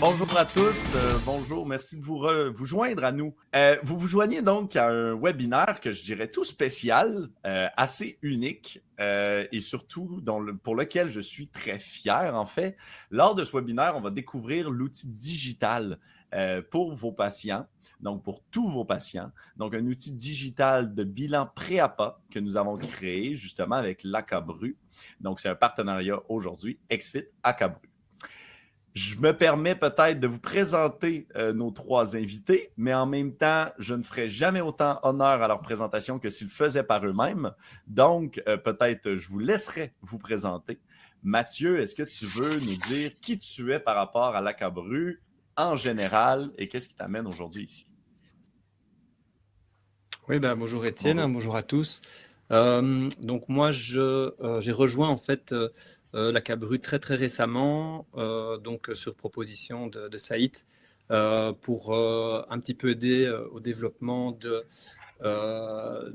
Bonjour à tous, euh, bonjour, merci de vous, vous joindre à nous. Euh, vous vous joignez donc à un webinaire que je dirais tout spécial, euh, assez unique et surtout pour lequel je suis très fier en fait. Lors de ce webinaire, on va découvrir l'outil digital pour vos patients, donc pour tous vos patients. Donc un outil digital de bilan pré-APA que nous avons créé justement avec l'ACABRU. Donc c'est un partenariat aujourd'hui, XFIT ACABRU. Je me permets peut-être de vous présenter euh, nos trois invités, mais en même temps, je ne ferai jamais autant honneur à leur présentation que s'ils le faisaient par eux-mêmes. Donc, euh, peut-être je vous laisserai vous présenter. Mathieu, est-ce que tu veux nous dire qui tu es par rapport à l'Acabru en général et qu'est-ce qui t'amène aujourd'hui ici? Oui, ben, bonjour Étienne, bonjour. à tous. Euh, donc moi, j'ai rejoint en fait euh, la Cabru très très récemment, euh, donc sur proposition de, Saïd, euh, pour un petit peu aider au développement de,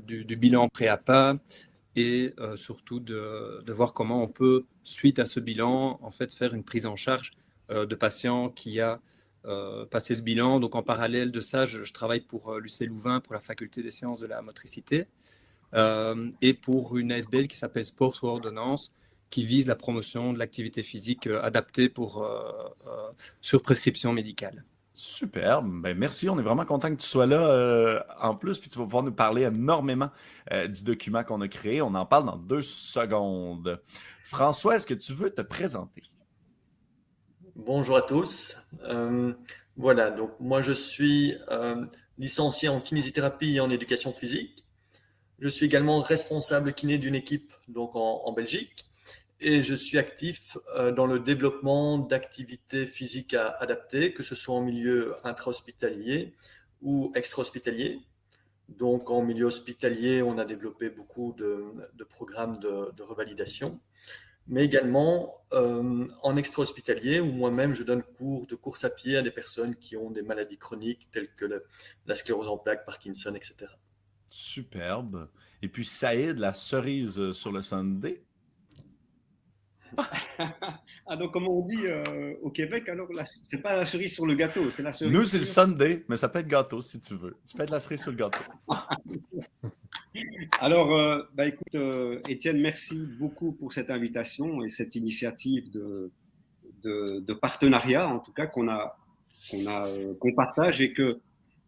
du, bilan pré-APA et surtout de, de, voir comment on peut, suite à ce bilan, en fait, faire une prise en charge de patients qui a passé ce bilan. Donc en parallèle de ça, je, travaille pour l'UC Louvain, pour la faculté des sciences de la motricité, et pour une ASBL qui s'appelle Sport sous ordonnance, qui vise la promotion de l'activité physique euh, adaptée pour, euh, euh, sur prescription médicale. Super, ben merci, on est vraiment content que tu sois là en plus, puis tu vas pouvoir nous parler énormément du document qu'on a créé. On en parle dans deux secondes. François, est-ce que tu veux te présenter? Bonjour à tous. voilà, donc moi je suis licencié en kinésithérapie et en éducation physique. Je suis également responsable kiné d'une équipe donc en Belgique et je suis actif euh, dans le développement d'activités physiques adaptées, que ce soit en milieu intra-hospitalier ou extra-hospitalier. Donc en milieu hospitalier, on a développé beaucoup de, programmes de, revalidation, mais également euh, en extra-hospitalier, où moi-même je donne cours de course à pied à des personnes qui ont des maladies chroniques telles que la sclérose en plaques, Parkinson, etc. Superbe. Et puis Saïd, la cerise sur le Sunday, ah, donc, comme on dit euh, au Québec, alors, c'est pas la cerise sur le gâteau, c'est la cerise. Nous, c'est le Sunday, mais ça peut être gâteau si tu veux. Tu peux être la cerise sur le gâteau. alors, euh, bah, écoute, euh, Étienne, merci beaucoup pour cette invitation et cette initiative de, de, partenariat, en tout cas, qu'on a, qu'on a, qu'on partage et que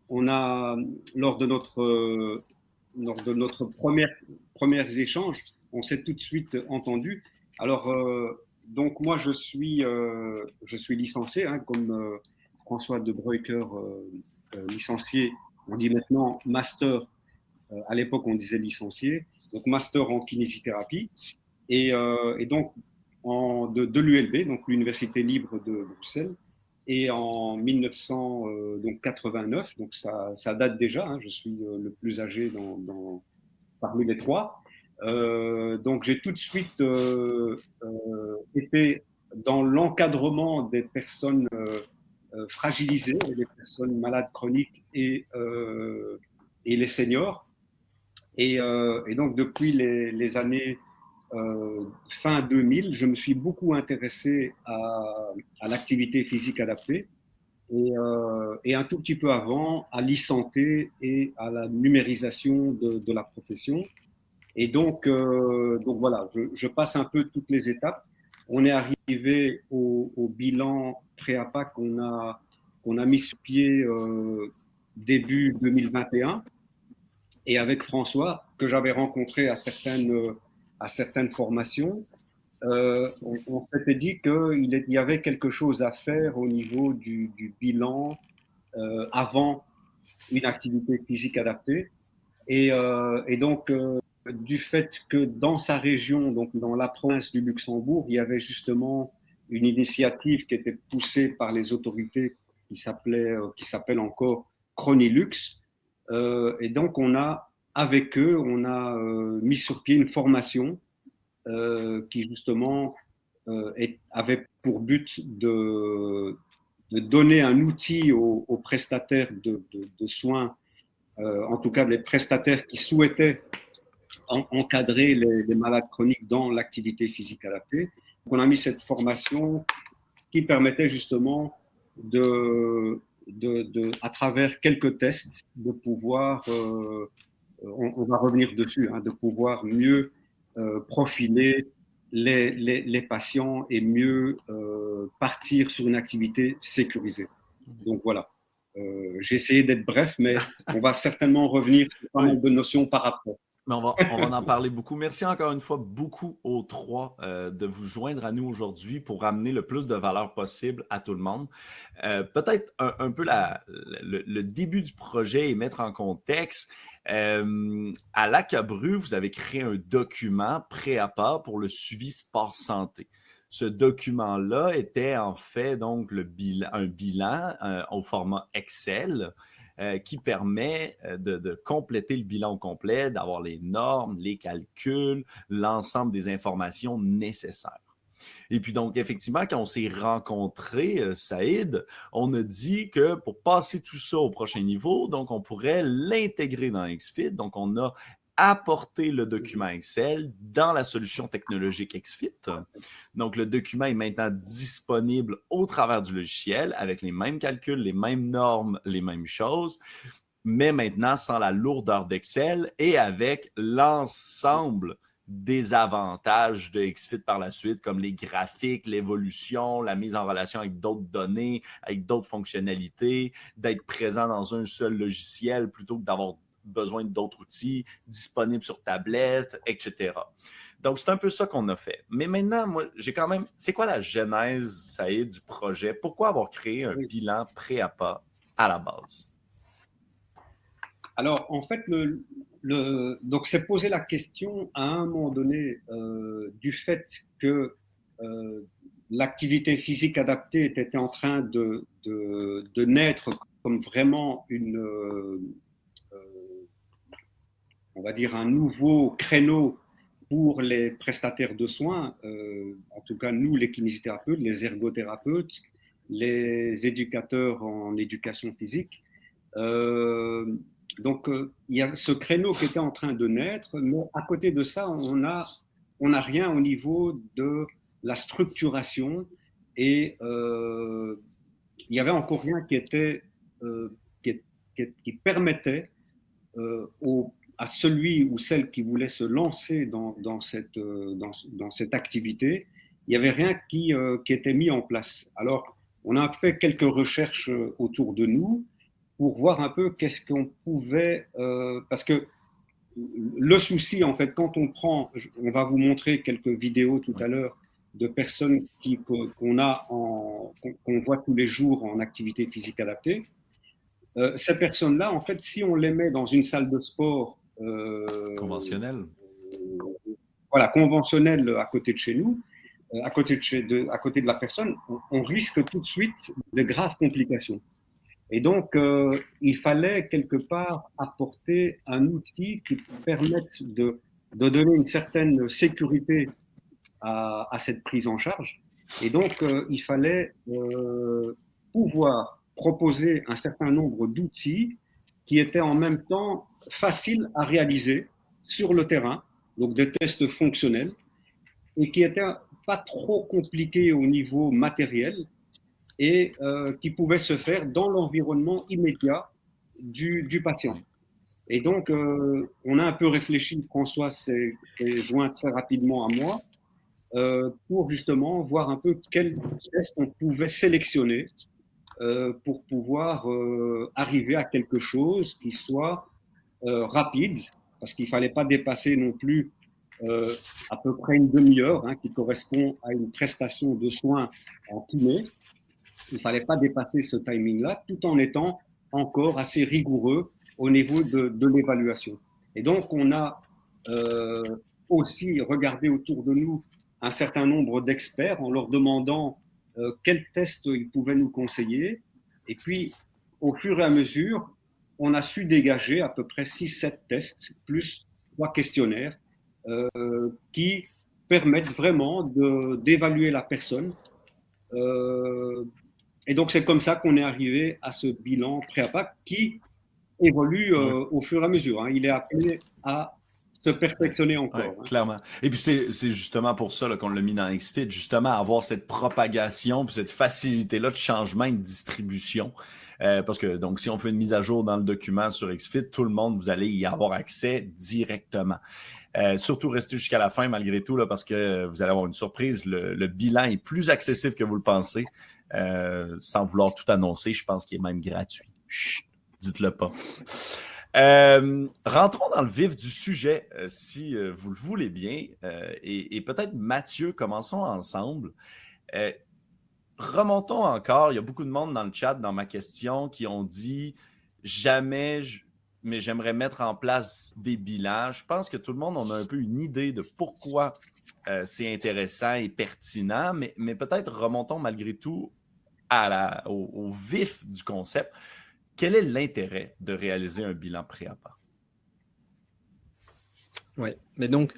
on a, lors de notre, lors de notre première, premiers échanges, on s'est tout de suite entendu alors, euh, donc moi, je suis, euh, je suis licencié, hein, comme euh, François de Breuker, licencié. On dit maintenant master. à l'époque, on disait licencié. Donc, master en kinésithérapie. Et, donc, en, de, l'ULB, donc l'Université libre de Bruxelles. Et en 1989, donc ça, date déjà, hein, je suis le plus âgé dans, parmi les trois. Euh, donc j'ai tout de suite euh, euh, été dans l'encadrement des personnes fragilisées, des personnes malades chroniques et, et les seniors. Et, et donc depuis les, les années fin 2000, je me suis beaucoup intéressé à, à l'activité physique adaptée. Et, et, un tout petit peu avant à l'e-santé et à la numérisation de, de la profession. Et donc, euh, donc voilà, je, passe un peu toutes les étapes. On est arrivé au, bilan pré-APA qu'on a, qu'on a mis sur pied euh, début 2021. Et avec François, que j'avais rencontré à certaines, à certaines formations, euh, on, s'était dit qu'il y avait quelque chose à faire au niveau du, bilan avant une activité physique adaptée. Et, et donc, du fait que dans sa région, donc dans la province du Luxembourg, il y avait justement une initiative qui était poussée par les autorités qui s'appelait, euh, qui s'appelle encore Chronilux. Euh, et donc on a, avec eux, on a euh, mis sur pied une formation qui justement avait pour but de, de donner un outil aux, prestataires de, soins, en tout cas les prestataires qui souhaitaient encadrer les, malades chroniques dans l'activité physique adaptée. On a mis cette formation qui permettait justement de, à travers quelques tests, de pouvoir, euh, on, va revenir dessus, hein, de pouvoir mieux euh, profiler les, patients et mieux euh, partir sur une activité sécurisée. Donc voilà, j'ai essayé d'être bref, mais on va certainement revenir sur pas mal de notions par après. On va, en parler beaucoup. Merci encore une fois beaucoup aux trois euh, de vous joindre à nous aujourd'hui pour amener le plus de valeur possible à tout le monde. Euh, peut-être un, peu le, début du projet et mettre en contexte. Euh, à l'Acabru, vous avez créé un document prêt à part pour le suivi sport santé. Ce document-là était en fait donc un bilan au format Excel euh, qui permet euh, de, compléter le bilan complet, d'avoir les normes, les calculs, l'ensemble des informations nécessaires. Et puis donc, effectivement, quand on s'est rencontrés, euh, Saïd, on a dit que pour passer tout ça au prochain niveau, donc on pourrait l'intégrer dans XFIT. Donc, on a apporter le document Excel dans la solution technologique XFIT. Donc, le document est maintenant disponible au travers du logiciel avec les mêmes calculs, les mêmes normes, les mêmes choses, mais maintenant sans la lourdeur d'Excel et avec l'ensemble des avantages de XFIT par la suite, comme les graphiques, l'évolution, la mise en relation avec d'autres données, avec d'autres fonctionnalités, d'être présent dans un seul logiciel plutôt que d'avoir besoin d'autres outils disponibles sur tablette, etc. Donc, c'est un peu ça qu'on a fait. Mais maintenant, moi, j'ai quand même. C'est quoi la genèse, ça y est, du projet? Pourquoi avoir créé un bilan prêt à la base? Alors, en fait, le, le donc c'est poser la question à un moment donné euh, du fait que euh, l'activité physique adaptée était en train de, de, de naître comme vraiment une, euh, on va dire, un nouveau créneau pour les prestataires de soins, euh, en tout cas nous, les kinésithérapeutes, les ergothérapeutes, les éducateurs en éducation physique. Euh, donc, euh, il y a ce créneau qui était en train de naître, mais à côté de ça, on n'a on a rien au niveau de la structuration et il n'y avait encore rien qui, était, qui, qui, permettait aux à celui ou celle qui voulait se lancer dans, euh, cette activité, il n'y avait rien qui, euh, qui, était mis en place. Alors, on a fait quelques recherches euh, autour de nous pour voir un peu qu'est-ce qu'on pouvait... parce que le souci, en fait, quand on prend... On va vous montrer quelques vidéos tout à l'heure de personnes qu'on voit tous les jours en activité physique adaptée. ces personnes-là, en fait, si on les met dans une salle de sport conventionnel. voilà, conventionnel à côté de chez nous, euh, à côté de, chez, à côté de la personne, on, risque tout de suite de graves complications. Et donc, euh, il fallait quelque part apporter un outil qui permette de, de donner une certaine sécurité à, cette prise en charge. Et donc, il fallait pouvoir proposer un certain nombre d'outils qui étaient en même temps faciles à réaliser sur le terrain, donc des tests fonctionnels, et qui n'étaient pas trop compliqués au niveau matériel et euh, qui pouvaient se faire dans l'environnement immédiat du, patient. Et donc, euh, on a un peu réfléchi, François s'est joint très rapidement à moi, euh, pour justement voir un peu quels tests on pouvait sélectionner pour pouvoir euh, arriver à quelque chose qui soit euh, rapide, parce qu'il ne fallait pas dépasser non plus à peu près une demi-heure, hein, qui correspond à une prestation de soins en kiné. Il ne fallait pas dépasser ce timing-là, tout en étant encore assez rigoureux au niveau de, de l'évaluation. Et donc, on a euh, aussi regardé autour de nous un certain nombre d'experts en leur demandant euh, quels tests ils pouvaient nous conseiller? Et puis, au fur et à mesure, on a su dégager à peu près 6-7 tests, plus trois questionnaires, euh, qui permettent vraiment d'évaluer la personne euh, et donc, c'est comme ça qu'on est arrivé à ce bilan pré-APA qui évolue euh, au fur et à mesure. Hein. Il est appelé à se perfectionner encore. Hein. Clairement. Et puis, c'est justement pour ça qu'on l'a mis dans XFIT, justement, avoir cette propagation, cette facilité-là de changement et de distribution. Euh, parce que, donc, si on fait une mise à jour dans le document sur XFIT, tout le monde, vous allez y avoir accès directement. Euh, surtout restez jusqu'à la fin malgré tout, là, parce que vous allez avoir une surprise. Le, bilan est plus accessible que vous le pensez. Euh, sans vouloir tout annoncer, je pense qu'il est même gratuit. dites-le pas. Euh, rentrons dans le vif du sujet, euh, si vous le voulez bien. et, peut-être, Mathieu, commençons ensemble. remontons encore. Il y a beaucoup de monde dans le chat, dans ma question, qui ont dit jamais, mais j'aimerais mettre en place des bilans. Je pense que tout le monde en a un peu une idée de pourquoi c'est intéressant et pertinent, mais peut-être remontons malgré tout au, vif du concept. Quel est l'intérêt de réaliser un bilan pré-APA? Oui, mais donc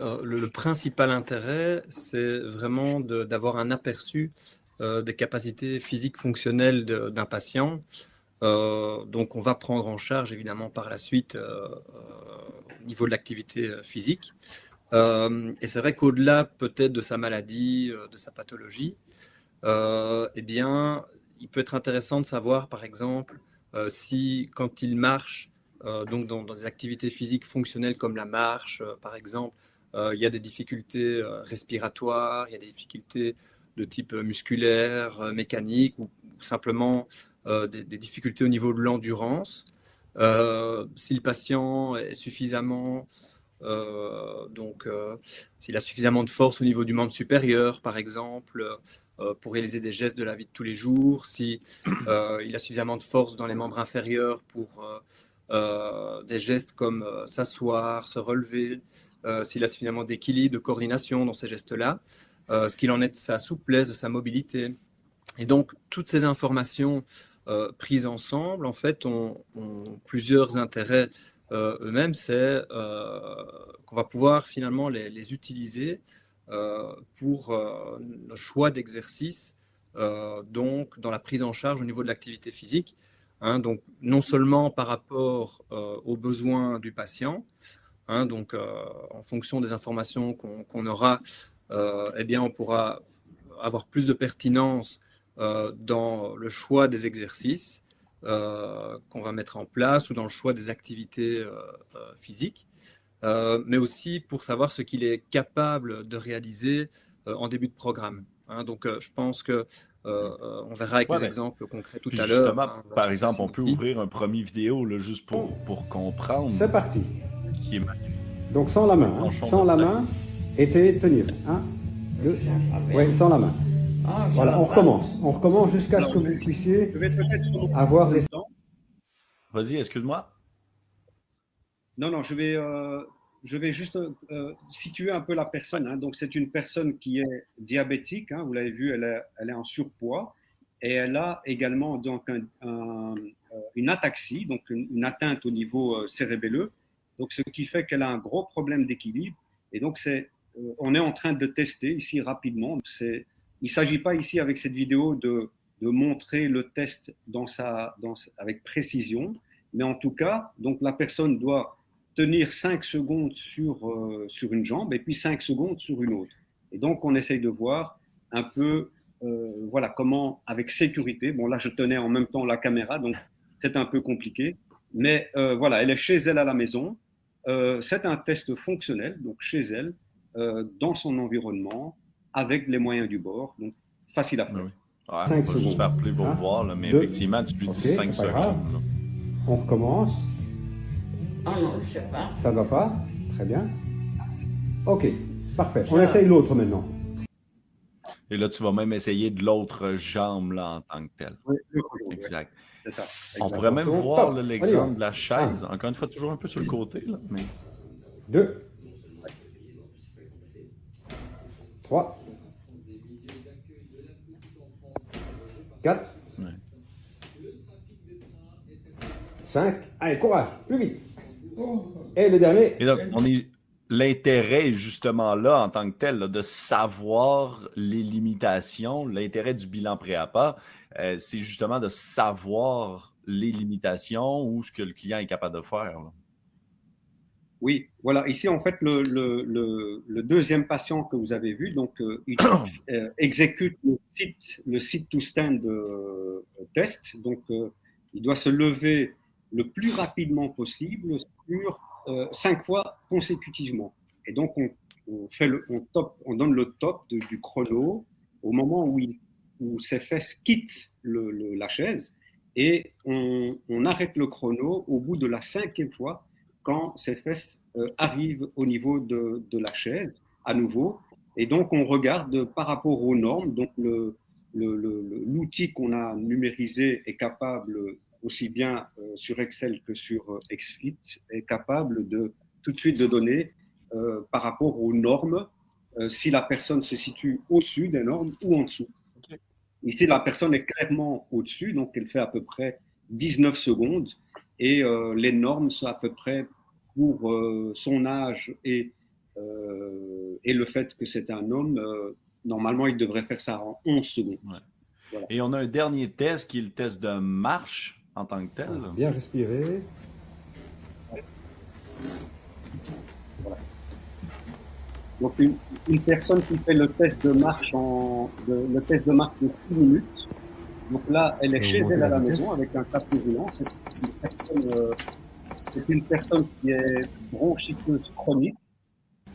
euh, le, principal intérêt, c'est vraiment d'avoir un aperçu euh, des capacités physiques fonctionnelles d'un patient. Euh, donc on va prendre en charge évidemment par la suite au niveau de l'activité physique. et c'est vrai qu'au-delà peut-être de sa maladie, de sa pathologie, eh bien, il peut être intéressant de savoir, par exemple, euh, si quand il marche, euh, donc dans, des activités physiques fonctionnelles comme la marche, par exemple, il y a des difficultés respiratoires, il y a des difficultés de type musculaire, mécanique ou, simplement des, difficultés au niveau de l'endurance. si le patient est suffisamment donc, s'il a suffisamment de force au niveau du membre supérieur, par exemple, euh, pour réaliser des gestes de la vie de tous les jours, si euh, il a suffisamment de force dans les membres inférieurs pour euh, des gestes comme s'asseoir, se relever, s'il a suffisamment d'équilibre, de coordination dans ces gestes-là, ce qu'il en est de sa souplesse, de sa mobilité. Et donc, toutes ces informations prises ensemble, en fait, ont, plusieurs intérêts eux-mêmes. C'est qu'on va pouvoir finalement les, utiliser euh, pour euh, le choix d'exercice, euh, donc dans la prise en charge au niveau de l'activité physique. Hein, donc non seulement par rapport aux besoins du patient, hein, donc en fonction des informations qu'on aura, eh bien on pourra avoir plus de pertinence dans le choix des exercices qu'on va mettre en place ou dans le choix des activités physiques. Euh, mais aussi pour savoir ce qu'il est capable de réaliser euh, en début de programme. Hein. donc, euh, je pense que on verra avec des exemples concrets tout à l'heure. Hein, par exemple, on peut ouvrir un premier vidéo là, juste pour, pour comprendre. C'est parti. Donc sans la main, hein. sans la main, et tenir. Un, deux, oui, sans la main. Ah, voilà, on recommence. On recommence jusqu'à ce que vous puissiez avoir les. Vas-y, excuse-moi. Non, non, je vais, euh, je vais juste euh, situer un peu la personne. Hein. Donc, c'est une personne qui est diabétique. Hein. vous l'avez vu, elle est, elle est, en surpoids. Et elle a également donc euh, une ataxie, donc une, atteinte au niveau cérébelleux. Donc, ce qui fait qu'elle a un gros problème d'équilibre. Et donc, c'est, on est en train de tester ici rapidement. Il ne s'agit pas ici avec cette vidéo de, de montrer le test dans sa, dans, avec précision, mais en tout cas, donc la personne doit tenir 5 secondes sur, euh, sur une jambe et puis 5 secondes sur une autre. Et donc, on essaye de voir un peu, euh, voilà, comment, avec sécurité, bon là, je tenais en même temps la caméra, donc c'est un peu compliqué, mais euh, voilà, elle est chez elle à la maison. c'est un test fonctionnel, donc chez elle, dans son environnement, avec les moyens du bord, donc facile à faire. Oui. Ouais, on va juste faire plus pour voir, là, mais effectivement, tu lui dis 5 secondes. On recommence. Ah non, je sais pas. Ça ne va pas Très bien. Ok, parfait. On essaye l'autre maintenant. Et là, tu vas même essayer de l'autre jambe là, en tant que telle. Oui, exact. Ça. On pourrait même voir l'exemple de la chaise. Encore une fois, toujours un peu sur le côté. Là, mais... Deux. Trois. Quatre. Cinq. Allez, courage, plus vite. Et le dernier. on est l'intérêt est justement là en tant que tel, de savoir les limitations. L'intérêt du bilan pré-APA, euh, c'est justement de savoir les limitations ou ce que le client est capable de faire. Oui, voilà. Ici, en fait, le, deuxième patient que vous avez vu, donc, euh, il euh, exécute le site, le site to stand test. Donc, il doit se lever le plus rapidement possible sur euh, cinq fois consécutivement. Et donc, on, fait le, on, donne le top du chrono au moment où, il, où ses fesses quittent la chaise et on, on, arrête le chrono au bout de la cinquième fois quand ses fesses euh, arrivent au niveau de, de, la chaise à nouveau. Et donc, on regarde par rapport aux normes. Donc, l'outil qu'on a numérisé est capable aussi bien euh, sur Excel que sur euh, XFIT, est capable de tout de suite de donner euh, par rapport aux normes si la personne se situe au-dessus des normes ou en dessous. Ici, la personne est clairement au-dessus, donc elle fait à peu près 19 secondes et les normes sont à peu près pour son âge et, et le fait que c'est un homme, normalement, il devrait faire ça en 11 secondes. Et on a un dernier test qui est le test de marche en tant que tel. Bien respirer. Donc une, personne qui fait le test de marche en le test de marche de 6 minutes. Donc là, elle est chez elle à la maison avec un tapis roulant. Euh, c'est une, personne qui est bronchiteuse chronique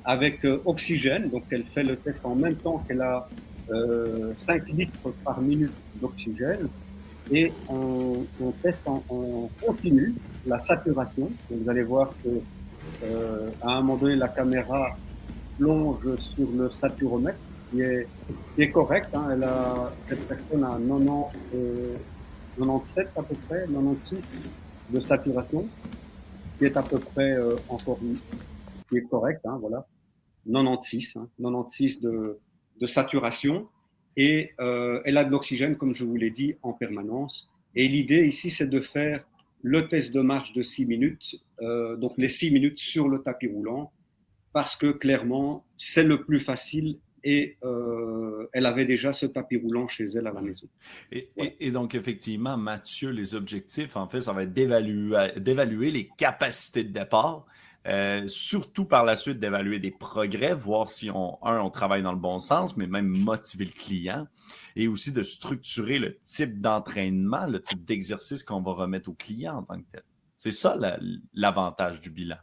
avec euh, oxygène. Donc elle fait le test en même temps qu'elle a 5 euh, litres par minute d'oxygène et on, on teste en, continu la saturation. vous allez voir que euh, à un moment donné, la caméra plonge sur le saturomètre, qui est, qui est correct. Hein. Elle a, cette personne a 90, euh, 97 à peu près, 96 de saturation, qui est à peu près euh, encore qui est correct. Hein, voilà, 96, hein, 96 de, de saturation et euh, elle a de l'oxygène, comme je vous l'ai dit, en permanence. Et l'idée ici, c'est de faire le test de marche de 6 minutes, euh, donc les 6 minutes sur le tapis roulant, parce que clairement, c'est le plus facile et euh, elle avait déjà ce tapis roulant chez elle à la maison. Et, et, donc, effectivement, Mathieu, les objectifs, en fait, ça va être d'évaluer les capacités de départ, euh, surtout par la suite d'évaluer des progrès, voir si on, un, on travaille dans le bon sens, mais même motiver le client, et aussi de structurer le type d'entraînement, le type d'exercice qu'on va remettre au client en tant que tel. C'est ça l'avantage du bilan.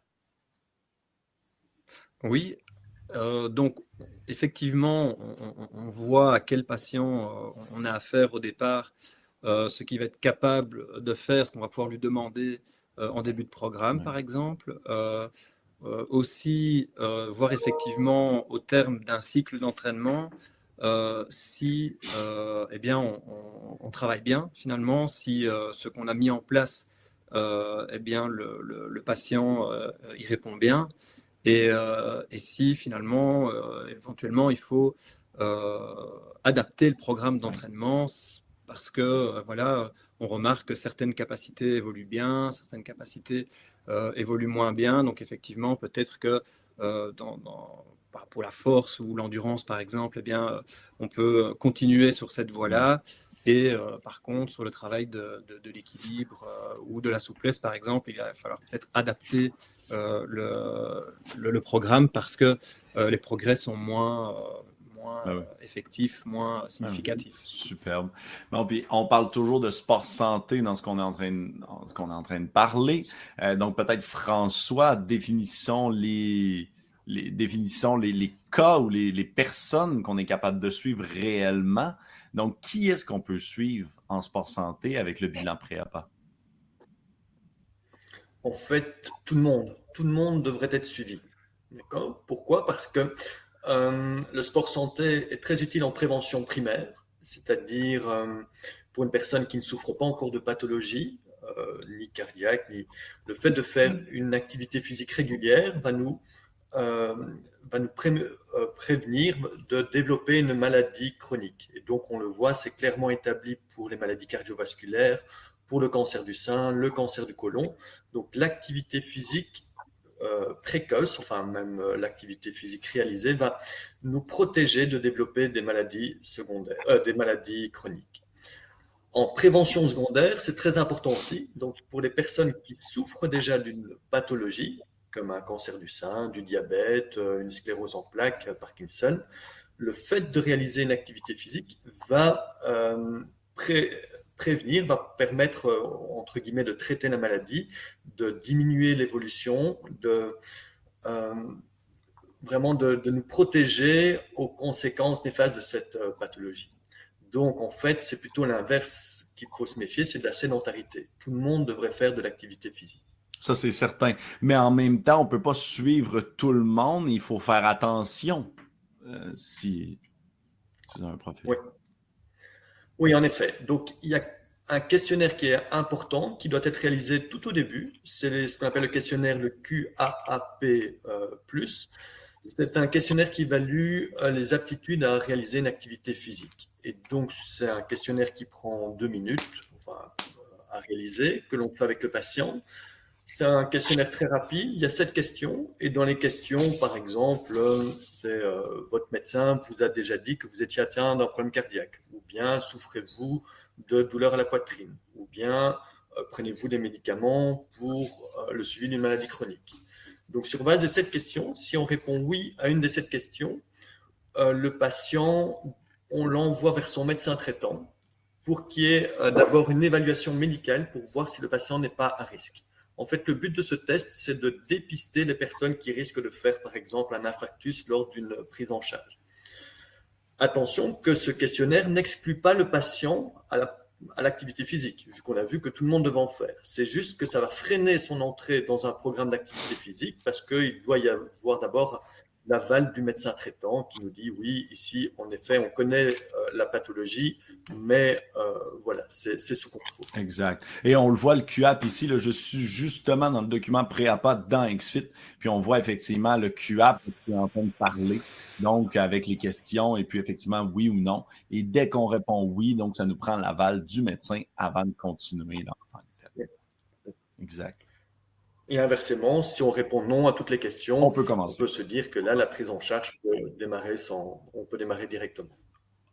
Oui, euh, donc effectivement, on, voit à quel patient euh, on a affaire au départ, ce qu'il va être capable de faire, ce qu'on va pouvoir lui demander en début de programme, par exemple. Euh, euh, aussi, voir effectivement au terme d'un cycle d'entraînement, si eh bien, on, travaille bien finalement, si ce qu'on a mis en place, eh bien, le, patient y répond bien, et, et si finalement, éventuellement, il faut adapter le programme d'entraînement parce que voilà, on remarque que certaines capacités évoluent bien, certaines capacités euh, évoluent moins bien. Donc effectivement, peut-être que euh, pour la force ou l'endurance, par exemple, eh bien, euh, on peut continuer sur cette voie-là. Et par contre, sur le travail de, l'équilibre ou de la souplesse, par exemple, il va falloir peut-être adapter le, programme parce que les progrès sont moins, moins ah effectif, moins significatif. superbe. on parle toujours de sport santé dans ce qu'on est en train de, qu'on est en train de parler. Euh, donc peut-être François, définissons les, les définissons les, les cas ou les, les personnes qu'on est capable de suivre réellement. Donc qui est-ce qu'on peut suivre en sport santé avec le bilan pré-APA? En fait, tout le monde, tout le monde devrait être suivi. D'accord? Pourquoi? Parce que euh, le sport santé est très utile en prévention primaire, c'est-à-dire euh, pour une personne qui ne souffre pas encore de pathologie, euh, ni cardiaque, ni le fait de faire une activité physique régulière va nous, va nous prévenir de développer une maladie chronique. Et donc on le voit, c'est clairement établi pour les maladies cardiovasculaires, pour le cancer du sein, le cancer du côlon. Donc l'activité physique euh, précoce, enfin même euh, l'activité physique réalisée, va nous protéger de développer des maladies secondaires, euh, des maladies chroniques. En prévention secondaire, c'est très important aussi. Donc, pour les personnes qui souffrent déjà d'une pathologie, comme un cancer du sein, du diabète, une sclérose en plaques, Parkinson, le fait de réaliser une activité physique va prévenir, va permettre, euh, entre guillemets, de traiter la maladie, de diminuer l'évolution, de euh, vraiment de, nous protéger aux conséquences néfastes de cette euh, pathologie. Donc, en fait, c'est plutôt l'inverse qu'il faut se méfier, c'est de la sédentarité. Tout le monde devrait faire de l'activité physique. Ça, c'est certain. Mais en même temps, on ne peut pas suivre tout le monde. Il faut faire attention si tu as un profil. Oui. Oui, en effet. Donc, il y a un questionnaire qui est important, qui doit être réalisé tout au début. C'est ce qu'on appelle le questionnaire, le QAAP. Euh, c'est un questionnaire qui évalue euh, les aptitudes à réaliser une activité physique. Et donc, c'est un questionnaire qui prend deux minutes à réaliser, que l'on fait avec le patient. C'est un questionnaire très rapide. Il y a sept questions. Et dans les questions, par exemple, c'est euh, votre médecin vous a déjà dit que vous étiez atteint d'un problème cardiaque. Ou bien souffrez-vous de douleur à la poitrine? Ou bien euh, prenez-vous des médicaments pour euh, le suivi d'une maladie chronique? Donc, sur base de cette question, si on répond oui à une de ces questions, le patient, on l'envoie vers son médecin traitant pour qu'il y ait d'abord une évaluation médicale pour voir si le patient n'est pas à risque. En fait, le but de ce test, c'est de dépister les personnes qui risquent de faire, par exemple, un infarctus lors d'une prise en charge. Attention que ce questionnaire n'exclut pas le patient à l'activité physique, vu qu'on a vu que tout le monde devait en faire. C'est juste que ça va freiner son entrée dans un programme d'activité physique parce qu'il doit y avoir d'abord l'aval du médecin traitant qui nous dit oui, ici, en effet, on connaît euh, la pathologie, mais euh, voilà, c'est sous contrôle. Exact. Et on le voit, le QAP ici, là, je suis justement dans le document pré-APA dans XFIT, puis on voit effectivement le QAP qui est en train de parler, donc avec les questions, et puis effectivement oui ou non. Et dès qu'on répond oui, donc ça nous prend l'aval du médecin avant de continuer. Exact. Et inversement, si on répond non à toutes les questions, on peut, commencer. on peut se dire que là, la prise en charge peut démarrer sans, on peut démarrer directement.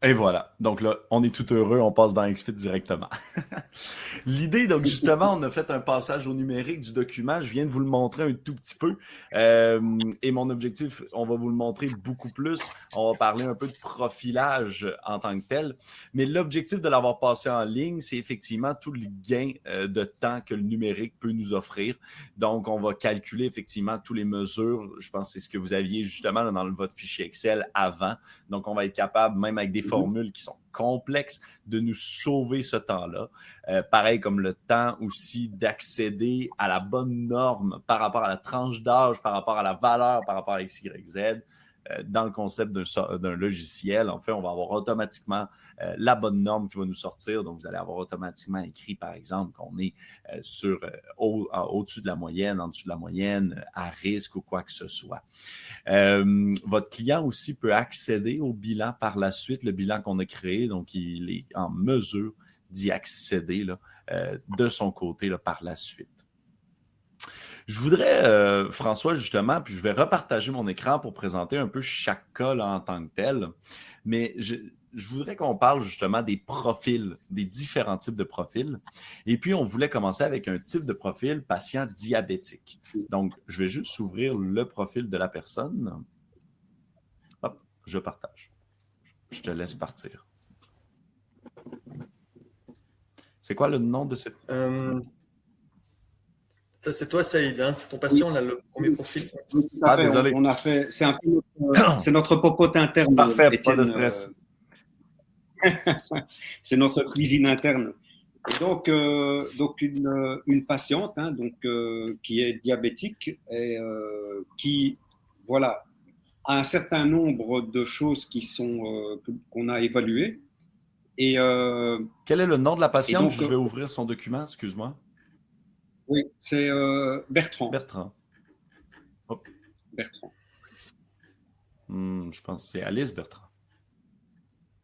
Et voilà. Donc là, on est tout heureux, on passe dans XFIT directement. L'idée, donc justement, on a fait un passage au numérique du document. Je viens de vous le montrer un tout petit peu. Euh, et mon objectif, on va vous le montrer beaucoup plus. On va parler un peu de profilage en tant que tel. Mais l'objectif de l'avoir passé en ligne, c'est effectivement tout le gain euh, de temps que le numérique peut nous offrir. Donc, on va calculer effectivement toutes les mesures. Je pense que c'est ce que vous aviez justement dans votre fichier Excel avant. Donc, on va être capable, même avec des formules qui sont complexes, de nous sauver ce temps-là. Euh, pareil comme le temps aussi d'accéder à la bonne norme par rapport à la tranche d'âge, par rapport à la valeur, par rapport à X. Euh, dans le concept d'un logiciel, en fait, on va avoir automatiquement euh, la bonne norme qui va nous sortir. Donc, vous allez avoir automatiquement écrit, par exemple, qu'on est euh, sur au-dessus de la moyenne, en dessous de la moyenne, à risque ou quoi que ce soit. votre client aussi peut accéder au bilan par la suite, le bilan qu'on a créé. Donc, il est en mesure d'y accéder de son côté par la suite. Je voudrais, euh, François, justement, puis je vais repartager mon écran pour présenter un peu chaque cas en tant que tel, mais je, voudrais qu'on parle justement des profils, des différents types de profils. Et puis, on voulait commencer avec un type de profil patient diabétique. Donc, je vais juste ouvrir le profil de la personne. Hop, je partage. Je te laisse partir. C'est quoi le nom de cette... Euh, ça, c'est toi, Saïd, hein c'est ton patient, là, le premier profil. Ah, désolé. On, a fait, c'est un peu notre, c'est notre popote interne. Parfait, pas de stress. Euh, c'est notre cuisine interne. Et donc, euh, donc une, une patiente hein, donc, euh, qui est diabétique et qui, voilà, a un certain nombre de choses qui sont qu'on a évaluées. Et, Quel est le nom de la patiente? Je vais ouvrir son document, excuse-moi. Oui, c'est euh, Bertrand. Bertrand. Bertrand. Hmm, je pense que c'est Alice Bertrand.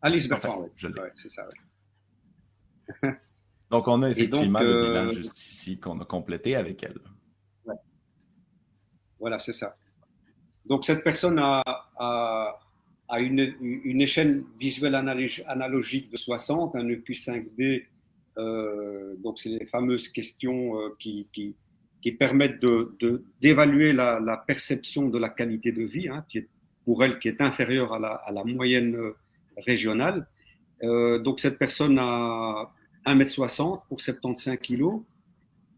Alice Bertrand, oui. C'est ça, oui. donc, on a effectivement le bilan euh, juste ici qu'on a complété avec elle. Voilà, c'est ça. Donc cette personne a, a, a une, une, échelle visuelle analogique de 60, un EQ5D. Euh, donc c'est les fameuses questions euh, qui, qui, qui, permettent d'évaluer de, la, la, perception de la qualité de vie, hein, qui est, pour elle qui est inférieure à la, à la moyenne régionale. Euh, donc cette personne a 1m60 pour 75 kg.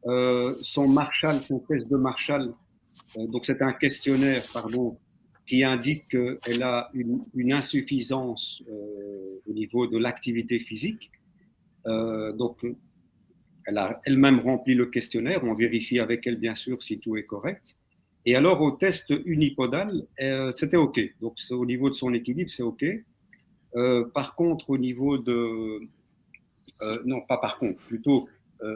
Euh, son Marshall, son test de Marshall, euh, donc c'est un questionnaire, pardon, qui indique qu'elle a une, une insuffisance euh, au niveau de l'activité physique. Euh, donc, elle a elle-même rempli le questionnaire. On vérifie avec elle, bien sûr, si tout est correct. Et alors, au test unipodal, euh, c'était OK. Donc, au niveau de son équilibre, c'est OK. Euh, par contre, au niveau de. Non, pas par contre, plutôt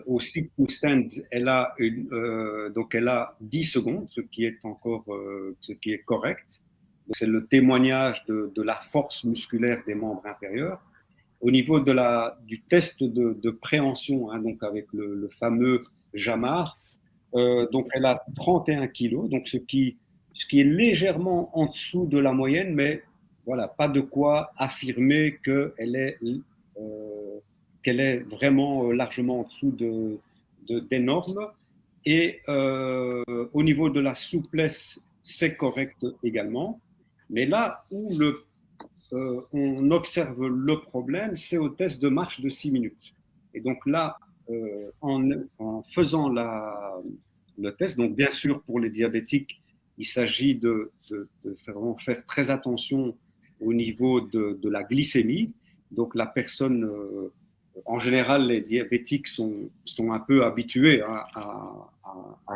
au sit to stand, elle a, donc elle a 10 secondes, ce qui est encore ce qui est correct. C'est le témoignage de, la force musculaire des membres inférieurs. Au niveau de la, du test de, préhension, hein, donc avec le, fameux Jamar, euh, donc elle a 31 kilos, donc ce qui, ce qui est légèrement en dessous de la moyenne, mais voilà, pas de quoi affirmer qu'elle est, euh, qu'elle est vraiment euh, largement en dessous de, de, des normes. Et au niveau de la souplesse, c'est correct également. Mais là où le, euh, on observe le problème, c'est au test de marche de 6 minutes. Et donc là, euh, en, faisant le test, donc bien sûr pour les diabétiques, il s'agit de, de, de faire, faire, très attention au niveau de, la glycémie. Donc la personne, euh, en général, les diabétiques sont, un peu habitués à,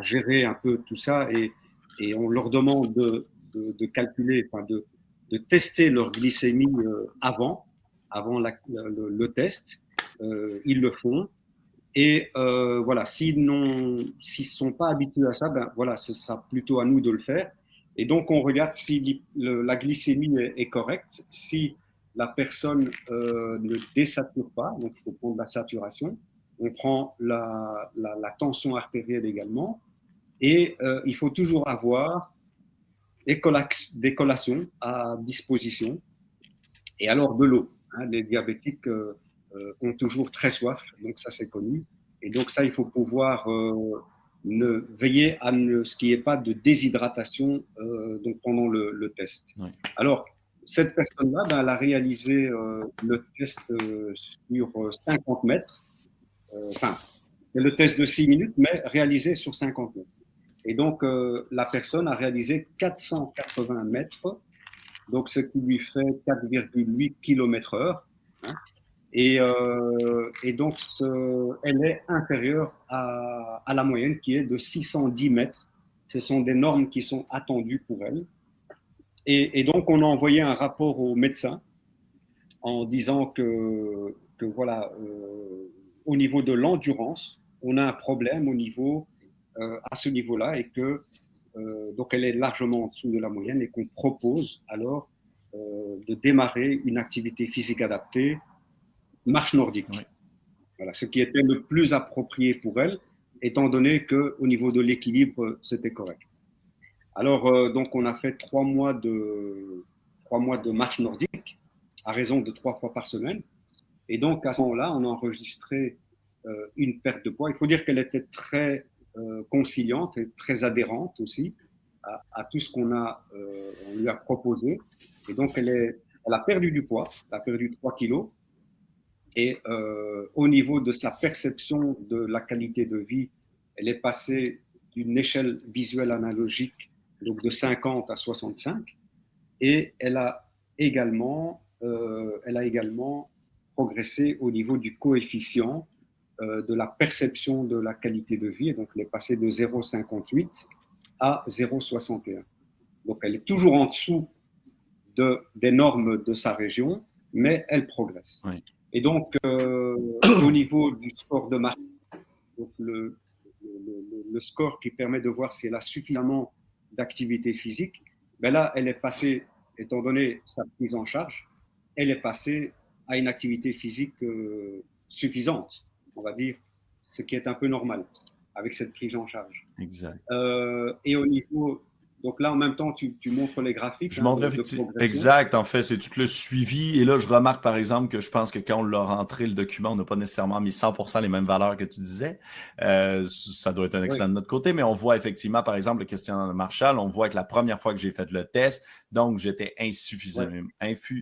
gérer un peu tout ça et, et on leur demande de, de calculer, enfin de, de, tester leur glycémie euh, avant, avant la, le, le, test. Euh, ils le font. Et euh, voilà, s'ils ne sont pas habitués à ça, ben voilà, ce sera plutôt à nous de le faire. Et donc, on regarde si le, la glycémie est, est, correcte, si la personne euh, ne désature pas, donc il faut prendre la saturation, on prend la, la, la tension artérielle également, et euh, il faut toujours avoir des, des collations à disposition, et alors de l'eau. Hein, les diabétiques euh, ont toujours très soif, donc ça c'est connu, et donc ça il faut pouvoir euh, ne, veiller à ne, ce qu'il n'y ait pas de déshydratation euh, donc pendant le, le test. Oui. Alors, cette personne-là, ben, elle a réalisé euh, le test euh, sur 50 mètres. Enfin, c'est le test de 6 minutes, mais réalisé sur 50 mètres. Et donc, la personne a réalisé 480 mètres, donc ce qui lui fait 4,8 km heure. Et, euh, et donc, elle est inférieure à, la moyenne qui est de 610 mètres. Ce sont des normes qui sont attendues pour elle. Et, et donc, on a envoyé un rapport au médecin en disant que, que voilà, euh, au niveau de l'endurance, on a un problème au niveau, euh, à ce niveau-là et que euh, donc elle est largement en dessous de la moyenne et qu'on propose alors euh, de démarrer une activité physique adaptée marche nordique. Oui. Voilà, ce qui était le plus approprié pour elle, étant donné que au niveau de l'équilibre, c'était correct. Alors, euh, donc, on a fait trois mois de trois mois de marche nordique à raison de trois fois par semaine. Et donc, à ce moment-là, on a enregistré euh, une perte de poids. Il faut dire qu'elle était très euh, conciliante et très adhérente aussi à, tout ce qu'on a, euh, lui a proposé. Et donc, elle, est, elle a perdu du poids, elle a perdu 3 kilos. Et euh, au niveau de sa perception de la qualité de vie, elle est passée d'une échelle visuelle analogique, donc de 50 à 65. Et elle a également, euh, elle a également progressé au niveau du coefficient euh, de la perception de la qualité de vie. Et donc, elle est passée de 0,58 à 0,61. Donc, elle est toujours en dessous de, des normes de sa région, mais elle progresse. Oui. Et donc, euh, au niveau du score de marche, donc le, le, le, score qui permet de voir si elle a suffisamment d'activité physique, ben là, elle est passée, étant donné sa prise en charge, elle est passée à une activité physique euh, suffisante, on va dire, ce qui est un peu normal avec cette prise en charge. Exact. Euh, et au niveau Donc là, en même temps, tu, montres les graphiques. Je hein, montre effectivement. Exact, en fait, c'est tout le suivi. Et là, je remarque par exemple que je pense que quand on l'a rentré le document, on n'a pas nécessairement mis 100% les mêmes valeurs que tu disais. Euh, ça doit être un excellent de notre côté, mais on voit effectivement, par exemple, le questionnaire de Marshall, on voit que la première fois que j'ai fait le test, donc j'étais insuffisamment,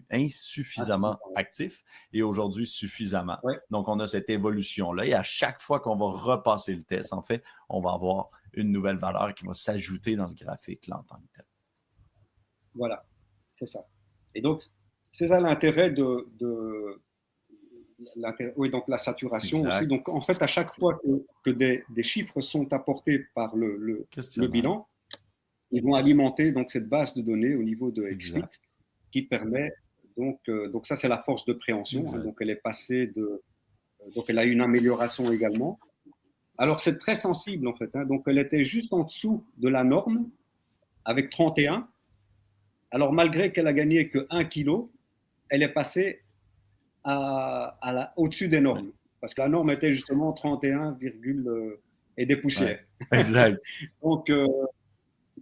insuffisamment actif et aujourd'hui suffisamment. Donc, on a cette évolution-là. Et à chaque fois qu'on va repasser le test, en fait, on va avoir une nouvelle valeur qui va s'ajouter dans le graphique là, en tant que tel. Voilà, c'est ça. Et donc, c'est ça l'intérêt de, de oui, donc la saturation aussi. Donc, en fait, à chaque fois que, des, chiffres sont apportés par le, le, bilan, ils vont alimenter donc cette base de données au niveau de XFIT qui permet donc, euh, donc ça c'est la force de préhension. Hein. donc elle est passée de, donc elle a une amélioration également. Alors, c'est très sensible, en fait. Hein. Donc, elle était juste en dessous de la norme, avec 31. Alors, malgré qu'elle a gagné que 1 kg, elle est passée à, à au-dessus des normes. Parce que la norme était justement 31, euh, et des poussières. exact. Donc, euh,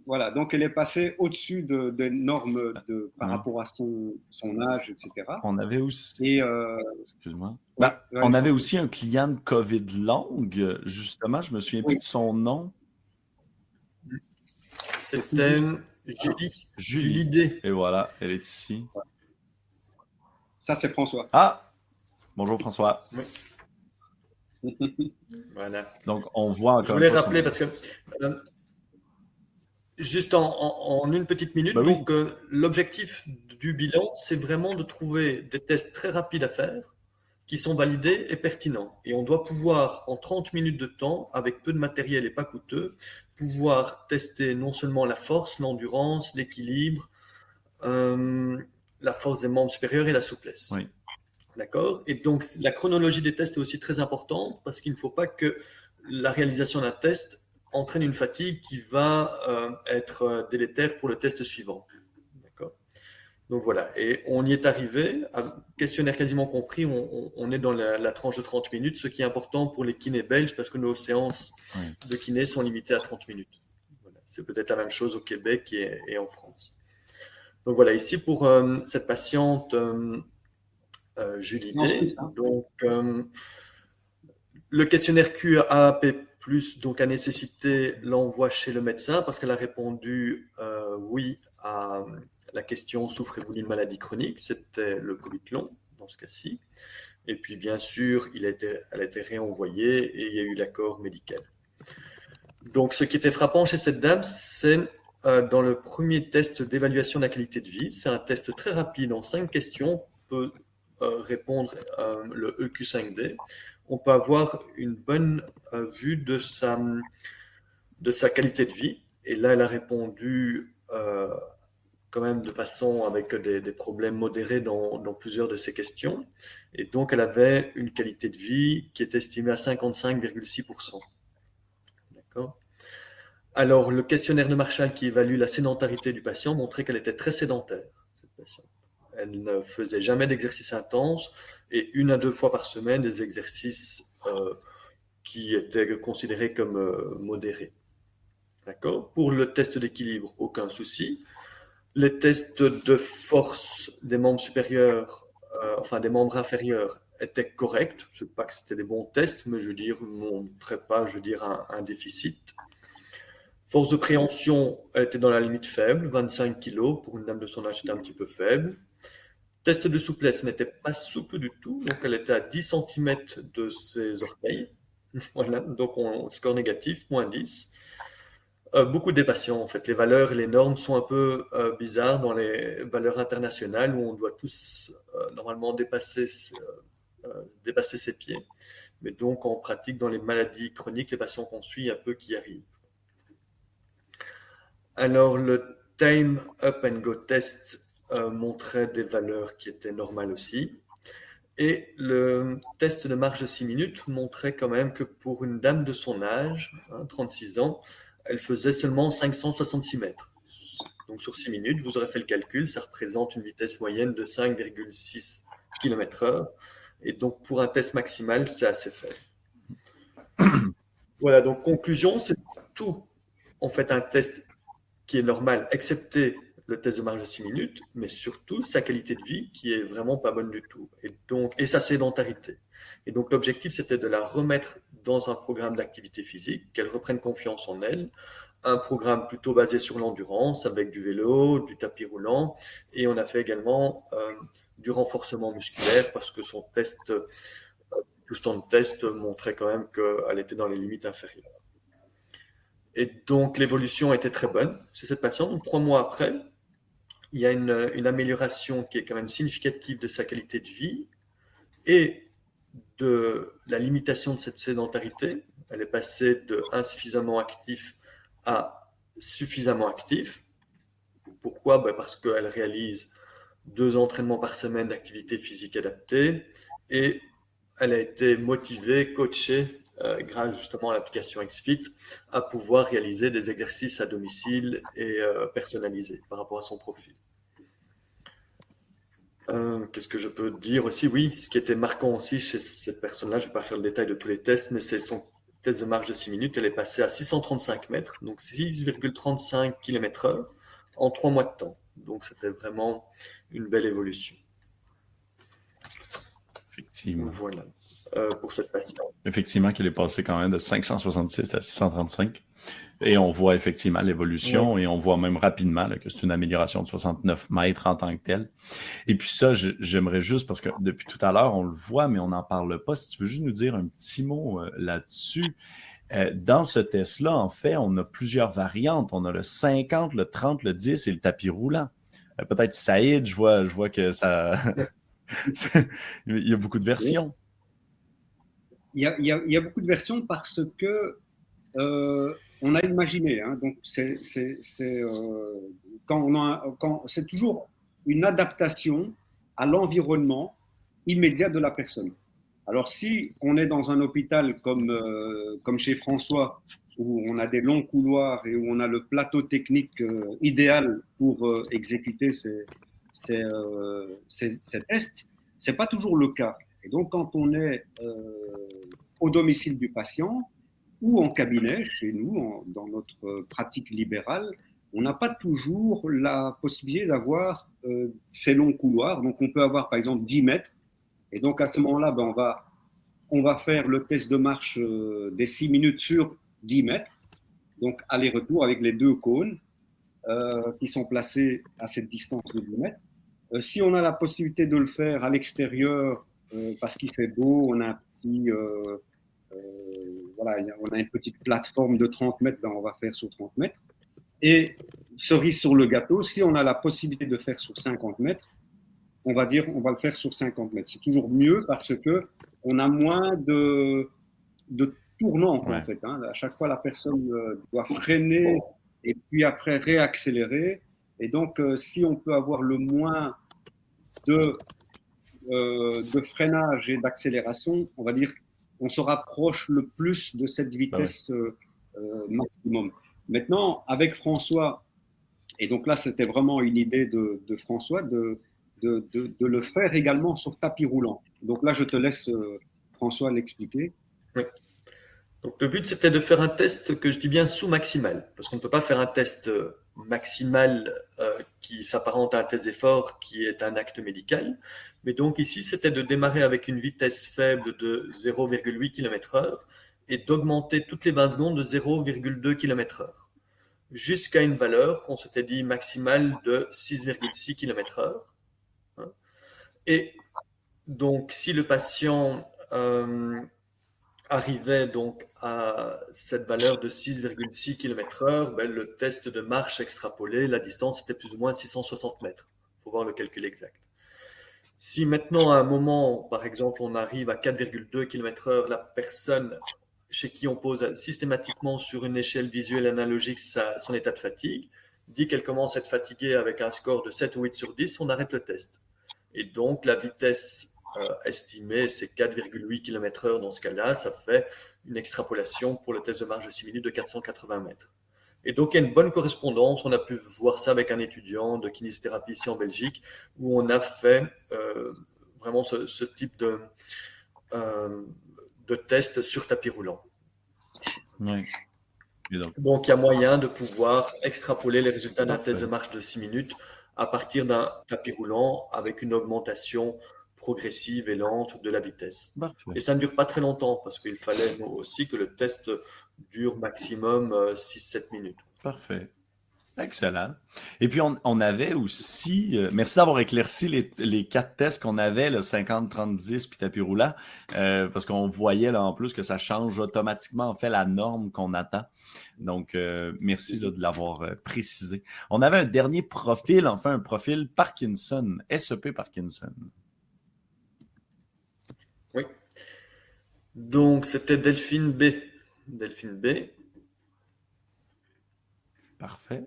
voilà, donc elle est passée au-dessus des normes de, par rapport à son, son, âge, etc. On avait aussi. Euh, Excuse-moi. Bah, on avait aussi un client de COVID longue, justement, je me souviens plus de son nom. C'était Julie. Julie D. Et voilà, elle est ici. Ça, c'est François. Ah Bonjour François. voilà. Donc, on voit encore. Je voulais rappeler parce que euh, Juste en, une petite minute, bah donc euh, l'objectif du bilan, c'est vraiment de trouver des tests très rapides à faire, qui sont validés et pertinents. Et on doit pouvoir, en 30 minutes de temps, avec peu de matériel et pas coûteux, pouvoir tester non seulement la force, l'endurance, l'équilibre, euh, la force des membres supérieurs et la souplesse. Oui. D'accord? Et donc la chronologie des tests est aussi très importante parce qu'il ne faut pas que la réalisation d'un test entraîne une fatigue qui va euh, être euh, délétère pour le test suivant. D'accord? Donc voilà, et on y est arrivé, questionnaire quasiment compris, on, est dans la, tranche de 30 minutes, ce qui est important pour les kinés belges parce que nos séances de kinés sont limitées à 30 minutes. C'est peut-être la même chose au Québec et, en France. Donc voilà, ici pour euh, cette patiente Julie D. Donc, le questionnaire QAP plus donc a nécessité l'envoi chez le médecin parce qu'elle a répondu euh, oui à la question souffrez-vous d'une maladie chronique? C'était le Covid long dans ce cas-ci. Et puis bien sûr, il a été, elle a été réenvoyée et il y a eu l'accord médical. Donc ce qui était frappant chez cette dame, c'est euh, dans le premier test d'évaluation de la qualité de vie. C'est un test très rapide en cinq questions. On peut euh, répondre le EQ5D on peut avoir une bonne euh, vue de sa, de sa qualité de vie. Et là, elle a répondu euh, quand même de façon avec des, problèmes modérés dans, plusieurs de ses questions. Et donc, elle avait une qualité de vie qui est estimée à 55,6%. D'accord? Alors, le questionnaire de Marshall qui évalue la sédentarité du patient montrait qu'elle était très sédentaire. Elle ne faisait jamais d'exercice intense et une à deux fois par semaine des exercices euh, qui étaient considérés comme euh, modérés. D'accord? Pour le test d'équilibre, aucun souci. Les tests de force des membres supérieurs, euh, enfin des membres inférieurs, étaient corrects. Je ne sais pas que c'était des bons tests, mais je veux dire, ne montrait pas, je un déficit. Force de préhension était dans la limite faible, 25 kg. Pour une dame de son âge, c'était un petit peu faible. Test de souplesse n'était pas souple du tout, donc elle était à 10 cm de ses orteils. Voilà, donc on, score négatif, moins 10. Euh, beaucoup des patients, en fait, les valeurs et les normes sont un peu euh, bizarres dans les valeurs internationales où on doit tous euh, normalement dépasser, dépasser ses pieds. Mais donc en pratique, dans les maladies chroniques, les patients qu'on suit un peu qui arrivent. Alors le time up and go test euh, montrait des valeurs qui étaient normales aussi. Et le test de marche de 6 minutes montrait quand même que pour une dame de son âge, 36 hein, ans, elle faisait seulement 566 mètres. Donc sur 6 minutes, vous aurez fait le calcul, ça représente une vitesse moyenne de 5,6 km/h. Et donc pour un test maximal, c'est assez faible. voilà, donc conclusion, c'est tout en fait un test qui est normal, excepté le test de marche de 6 minutes, mais surtout sa qualité de vie qui est vraiment pas bonne du tout. Et, donc, et sa sédentarité. Et donc l'objectif, c'était de la remettre dans un programme d'activité physique, qu'elle reprenne confiance en elle, un programme plutôt basé sur l'endurance avec du vélo, du tapis roulant, et on a fait également euh, du renforcement musculaire parce que son test, euh, tout ce temps de test montrait quand même qu'elle était dans les limites inférieures. Et donc l'évolution était très bonne chez cette patiente. Donc trois mois après, il y a une, amélioration qui est quand même significative de sa qualité de vie et de la limitation de cette sédentarité. Elle est passée de insuffisamment actif à suffisamment actif. Pourquoi? Ben Parce qu'elle réalise deux entraînements par semaine d'activité physique adaptée et elle a été motivée, coachée euh, grâce justement à l'application XFIT à pouvoir réaliser des exercices à domicile et euh, personnalisés par rapport à son profil. Euh, qu'est-ce que je peux dire aussi? Oui, ce qui était marquant aussi chez cette personne-là, je ne vais pas faire le détail de tous les tests, mais c'est son test de marche de 6 minutes. Elle est passée à 635 mètres, donc 6,35 km/h en 3 mois de temps. Donc c'était vraiment une belle évolution. Effectivement. Voilà, euh, pour cette. Effectivement, qu'elle est passée quand même de 566 à 635. Et on voit effectivement l'évolution et on voit même rapidement que c'est une amélioration de 69 mètres en tant que telle. Et puis ça, j'aimerais juste, parce que depuis tout à l'heure, on le voit, mais on n'en parle pas. Si tu veux juste nous dire un petit mot euh, là-dessus. Euh, dans ce test-là, en fait, on a plusieurs variantes. On a le 50, le 30, le 10 et le tapis roulant. Euh, peut-être Saïd, je vois, je vois que ça. il y a beaucoup de versions. Il y, a, y a, beaucoup de versions parce que on a imaginé. Hein, donc, c'est euh, c'est toujours une adaptation à l'environnement immédiat de la personne. Alors, si on est dans un hôpital comme, euh, chez François, où on a des longs couloirs et où on a le plateau technique euh, idéal pour exécuter ces, ces, ces, ces tests, c'est pas toujours le cas. Et donc, quand on est au domicile du patient, ou en cabinet, chez nous, dans notre pratique libérale, on n'a pas toujours la possibilité d'avoir euh, ces longs couloirs. Donc, on peut avoir par exemple 10 mètres. Et donc, à ce moment-là, ben, on, va, faire le test de marche euh, des 6 minutes sur 10 mètres. Donc, aller-retour avec les deux cônes euh, qui sont placés à cette distance de 10 mètres. si on a la possibilité de le faire à l'extérieur, parce qu'il fait beau, on a un petit euh, voilà, on a une petite plateforme de 30 mètres, ben on va faire sur 30 mètres. Et cerise sur le gâteau, si on a la possibilité de faire sur 50 mètres, on va dire on va le faire sur 50 mètres. C'est toujours mieux parce que on a moins de, de tournants en fait. Hein. À chaque fois, la personne euh, doit freiner et puis après réaccélérer. Et donc, euh, si on peut avoir le moins de, de freinage et d'accélération, on va dire on se rapproche le plus de cette vitesse ah euh, euh, maximum. Maintenant, avec François, et donc là, c'était vraiment une idée de, François de, de, le faire également sur tapis roulant. Donc là, je te laisse, euh, François, l'expliquer. Donc le but, c'était de faire un test que je dis bien sous-maximal, parce qu'on ne peut pas faire un test maximal qui s'apparente à un test d'effort qui est un acte médical. Mais donc ici, c'était de démarrer avec une vitesse faible de 0,8 km/h et d'augmenter toutes les 20 secondes de 0,2 km/h jusqu'à une valeur qu'on s'était dit maximale de 6,6 km/h. Et donc, si le patient euh, arrivait donc à cette valeur de 6,6 km/h, ben, le test de marche extrapolé, la distance était plus ou moins 660 mètres. Il faut voir le calcul exact. Si maintenant, à un moment, par exemple, on arrive à 4,2 km/h, la personne chez qui on pose systématiquement sur une échelle visuelle analogique son état de fatigue, dit qu'elle commence à être fatiguée avec un score de 7 ou 8 sur 10, on arrête le test. Et donc, la vitesse euh, estimée, c'est 4,8 km/h dans ce cas-là. Ça fait une extrapolation pour le test de marche de 6 minutes de 480 mètres. Et donc, il y a une bonne correspondance. On a pu voir ça avec un étudiant de kinésithérapie ici en Belgique, où on a fait euh, vraiment ce, type de, euh, de test sur tapis roulant. Oui. donc, il y a moyen de pouvoir extrapoler les résultats d'un test de marche de 6 minutes à partir d'un tapis roulant avec une augmentation progressive et lente de la vitesse. Et ça ne dure pas très longtemps parce qu'il fallait aussi que le test dure maximum 6-7 euh, minutes. Parfait. Excellent. Et puis, on, avait aussi, euh, merci d'avoir éclairci les, quatre tests qu'on avait, le 50, 30, 10 puis tapis roulant, euh, parce qu'on voyait là en plus que ça change automatiquement, en fait, la norme qu'on attend. Donc, euh, merci de l'avoir précisé. On avait un dernier profil, enfin, un profil Parkinson, SEP Parkinson. Oui. Donc, c'était Delphine B. Delphine B. Parfait.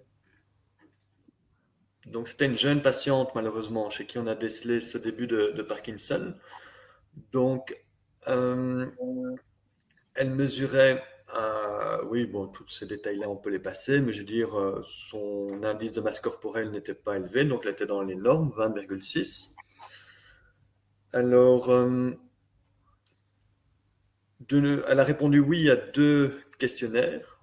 Donc, c'était une jeune patiente, malheureusement, chez qui on a décelé ce début de, Parkinson. Donc, euh, elle mesurait, euh, oui, bon, tous ces détails-là, on peut les passer, mais je veux dire, euh, son indice de masse corporelle n'était pas élevé, donc elle était dans les normes, 20,6. Alors, elle a répondu oui à deux questionnaires.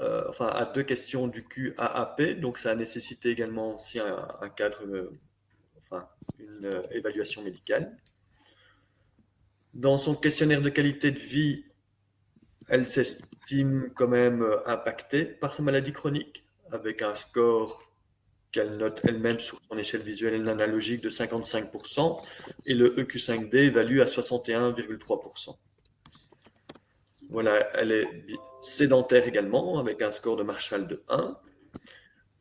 Euh, enfin, à deux questions du QAAP. Donc, ça a nécessité également aussi un, cadre, euh, enfin, une euh, évaluation médicale. Dans son questionnaire de qualité de vie, elle s'estime quand même impactée par sa maladie chronique, avec un score qu'elle note elle-même sur son échelle visuelle analogique de 55%, et le EQ5D évalue à 61,3%. Voilà, elle est sédentaire également, avec un score de Marshall de 1.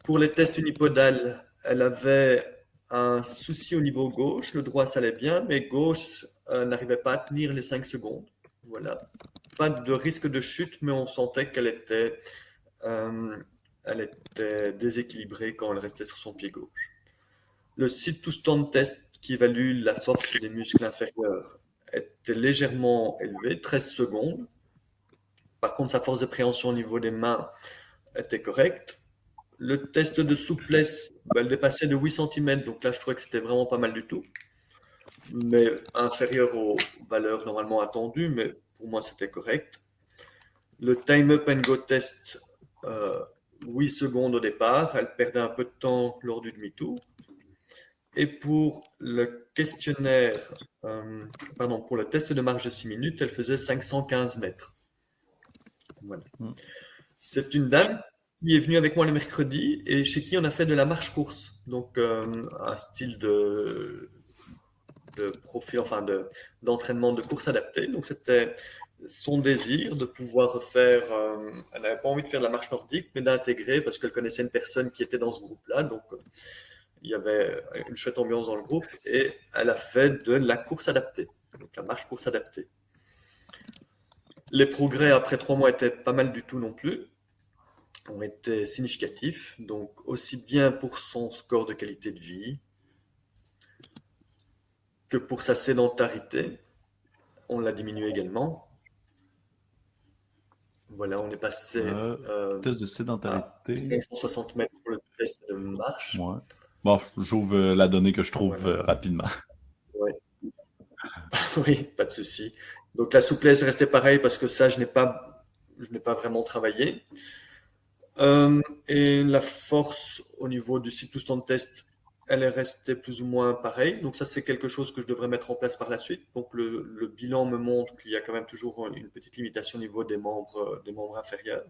Pour les tests unipodales, elle avait un souci au niveau gauche. Le droit, ça allait bien, mais gauche euh, n'arrivait pas à tenir les 5 secondes. Voilà. Pas de risque de chute, mais on sentait qu'elle était, euh, elle était déséquilibrée quand elle restait sur son pied gauche. Le sit to stand test qui évalue la force des muscles inférieurs était légèrement élevé, 13 secondes. Par contre, sa force de préhension au niveau des mains était correcte. Le test de souplesse, bah, elle dépassait de 8 cm, donc là, je trouvais que c'était vraiment pas mal du tout. Mais inférieur aux valeurs normalement attendues, mais pour moi, c'était correct. Le time up and go test, 8 euh, secondes au départ, elle perdait un peu de temps lors du demi-tour. Et pour le questionnaire, euh, pardon, pour le test de marche de 6 minutes, elle faisait 515 mètres. Mm. C'est une dame qui est venue avec moi le mercredi et chez qui on a fait de la marche-course. Donc, euh, un style de, profil, enfin, d'entraînement de, course adapté. Donc, c'était son désir de pouvoir refaire. Euh, elle n'avait pas envie de faire de la marche nordique, mais d'intégrer parce qu'elle connaissait une personne qui était dans ce groupe-là. Donc, euh, il y avait une chouette ambiance dans le groupe et elle a fait de la course adaptée, donc la marche-course adaptée. Les progrès après trois mois étaient pas mal du tout non plus, ont été significatifs, donc aussi bien pour son score de qualité de vie que pour sa sédentarité. On l'a diminué également. Voilà, on est passé. Euh, euh test de sédentarité. 560 mètres pour le test de marche. Bon, j'ouvre la donnée que je trouve euh, rapidement. oui, pas de souci. Donc la souplesse restait pareil parce que ça, je n'ai pas, je n'ai pas vraiment travaillé. Euh, et la force au niveau du to stand test, elle est restée plus ou moins pareille. Donc ça, c'est quelque chose que je devrais mettre en place par la suite. Donc le, bilan me montre qu'il y a quand même toujours une petite limitation au niveau des membres, des membres inférieurs.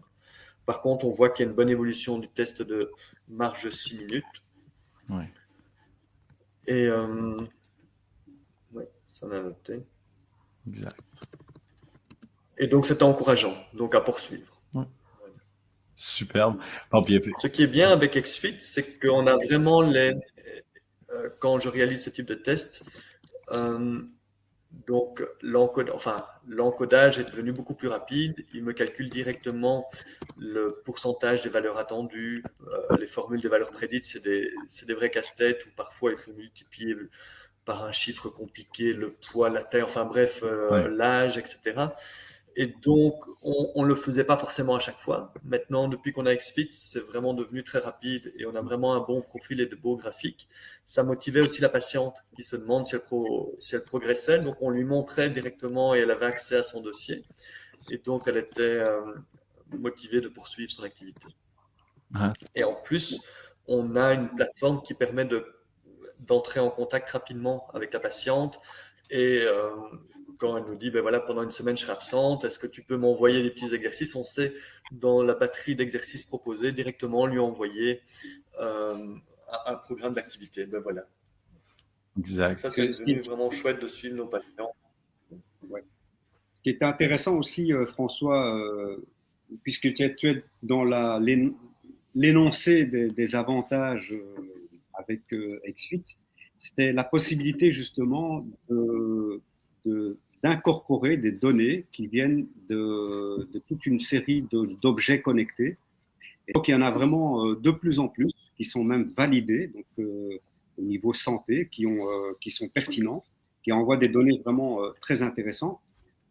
Par contre, on voit qu'il y a une bonne évolution du test de marge 6 minutes. Et euh, oui, ça en a noté. Exact. Et donc, c'était encourageant, donc à poursuivre. Superbe. Ce qui est bien avec XFIT, c'est qu'on a vraiment les. Euh, quand je réalise ce type de test, euh, donc l'encodage enfin, est devenu beaucoup plus rapide. Il me calcule directement le pourcentage des valeurs attendues. Euh, les formules des valeurs prédites, c'est des, des, vrais casse-têtes où parfois il faut multiplier par un chiffre compliqué, le poids, la taille, enfin bref, euh, l'âge, etc. Et donc, on ne le faisait pas forcément à chaque fois. Maintenant, depuis qu'on a XFIT, c'est vraiment devenu très rapide et on a vraiment un bon profil et de beaux graphiques. Ça motivait aussi la patiente qui se demande si elle, si elle progressait. Donc, on lui montrait directement et elle avait accès à son dossier. Et donc, elle était, euh, motivé de poursuivre son activité. Et en plus, on a une plateforme qui permet d'entrer en contact rapidement avec la patiente et euh, quand elle nous dit, ben voilà, pendant une semaine, je serai absente, est-ce que tu peux m'envoyer des petits exercices? On sait, dans la batterie d'exercices proposés, directement lui envoyer euh, un, programme d'activité. Ben voilà. Exact. Ça, c'est vraiment chouette de suivre nos patients. Ce qui était intéressant aussi, euh, François, euh, puisque tu es, dans l'énoncé des, avantages avec XFIT, c'était la possibilité justement d'incorporer des données qui viennent de, toute une série d'objets connectés. Donc, il y en a vraiment euh, de plus en plus qui sont même validés euh, au niveau santé, qui, ont, euh, qui sont pertinents, qui envoient des données vraiment très intéressantes.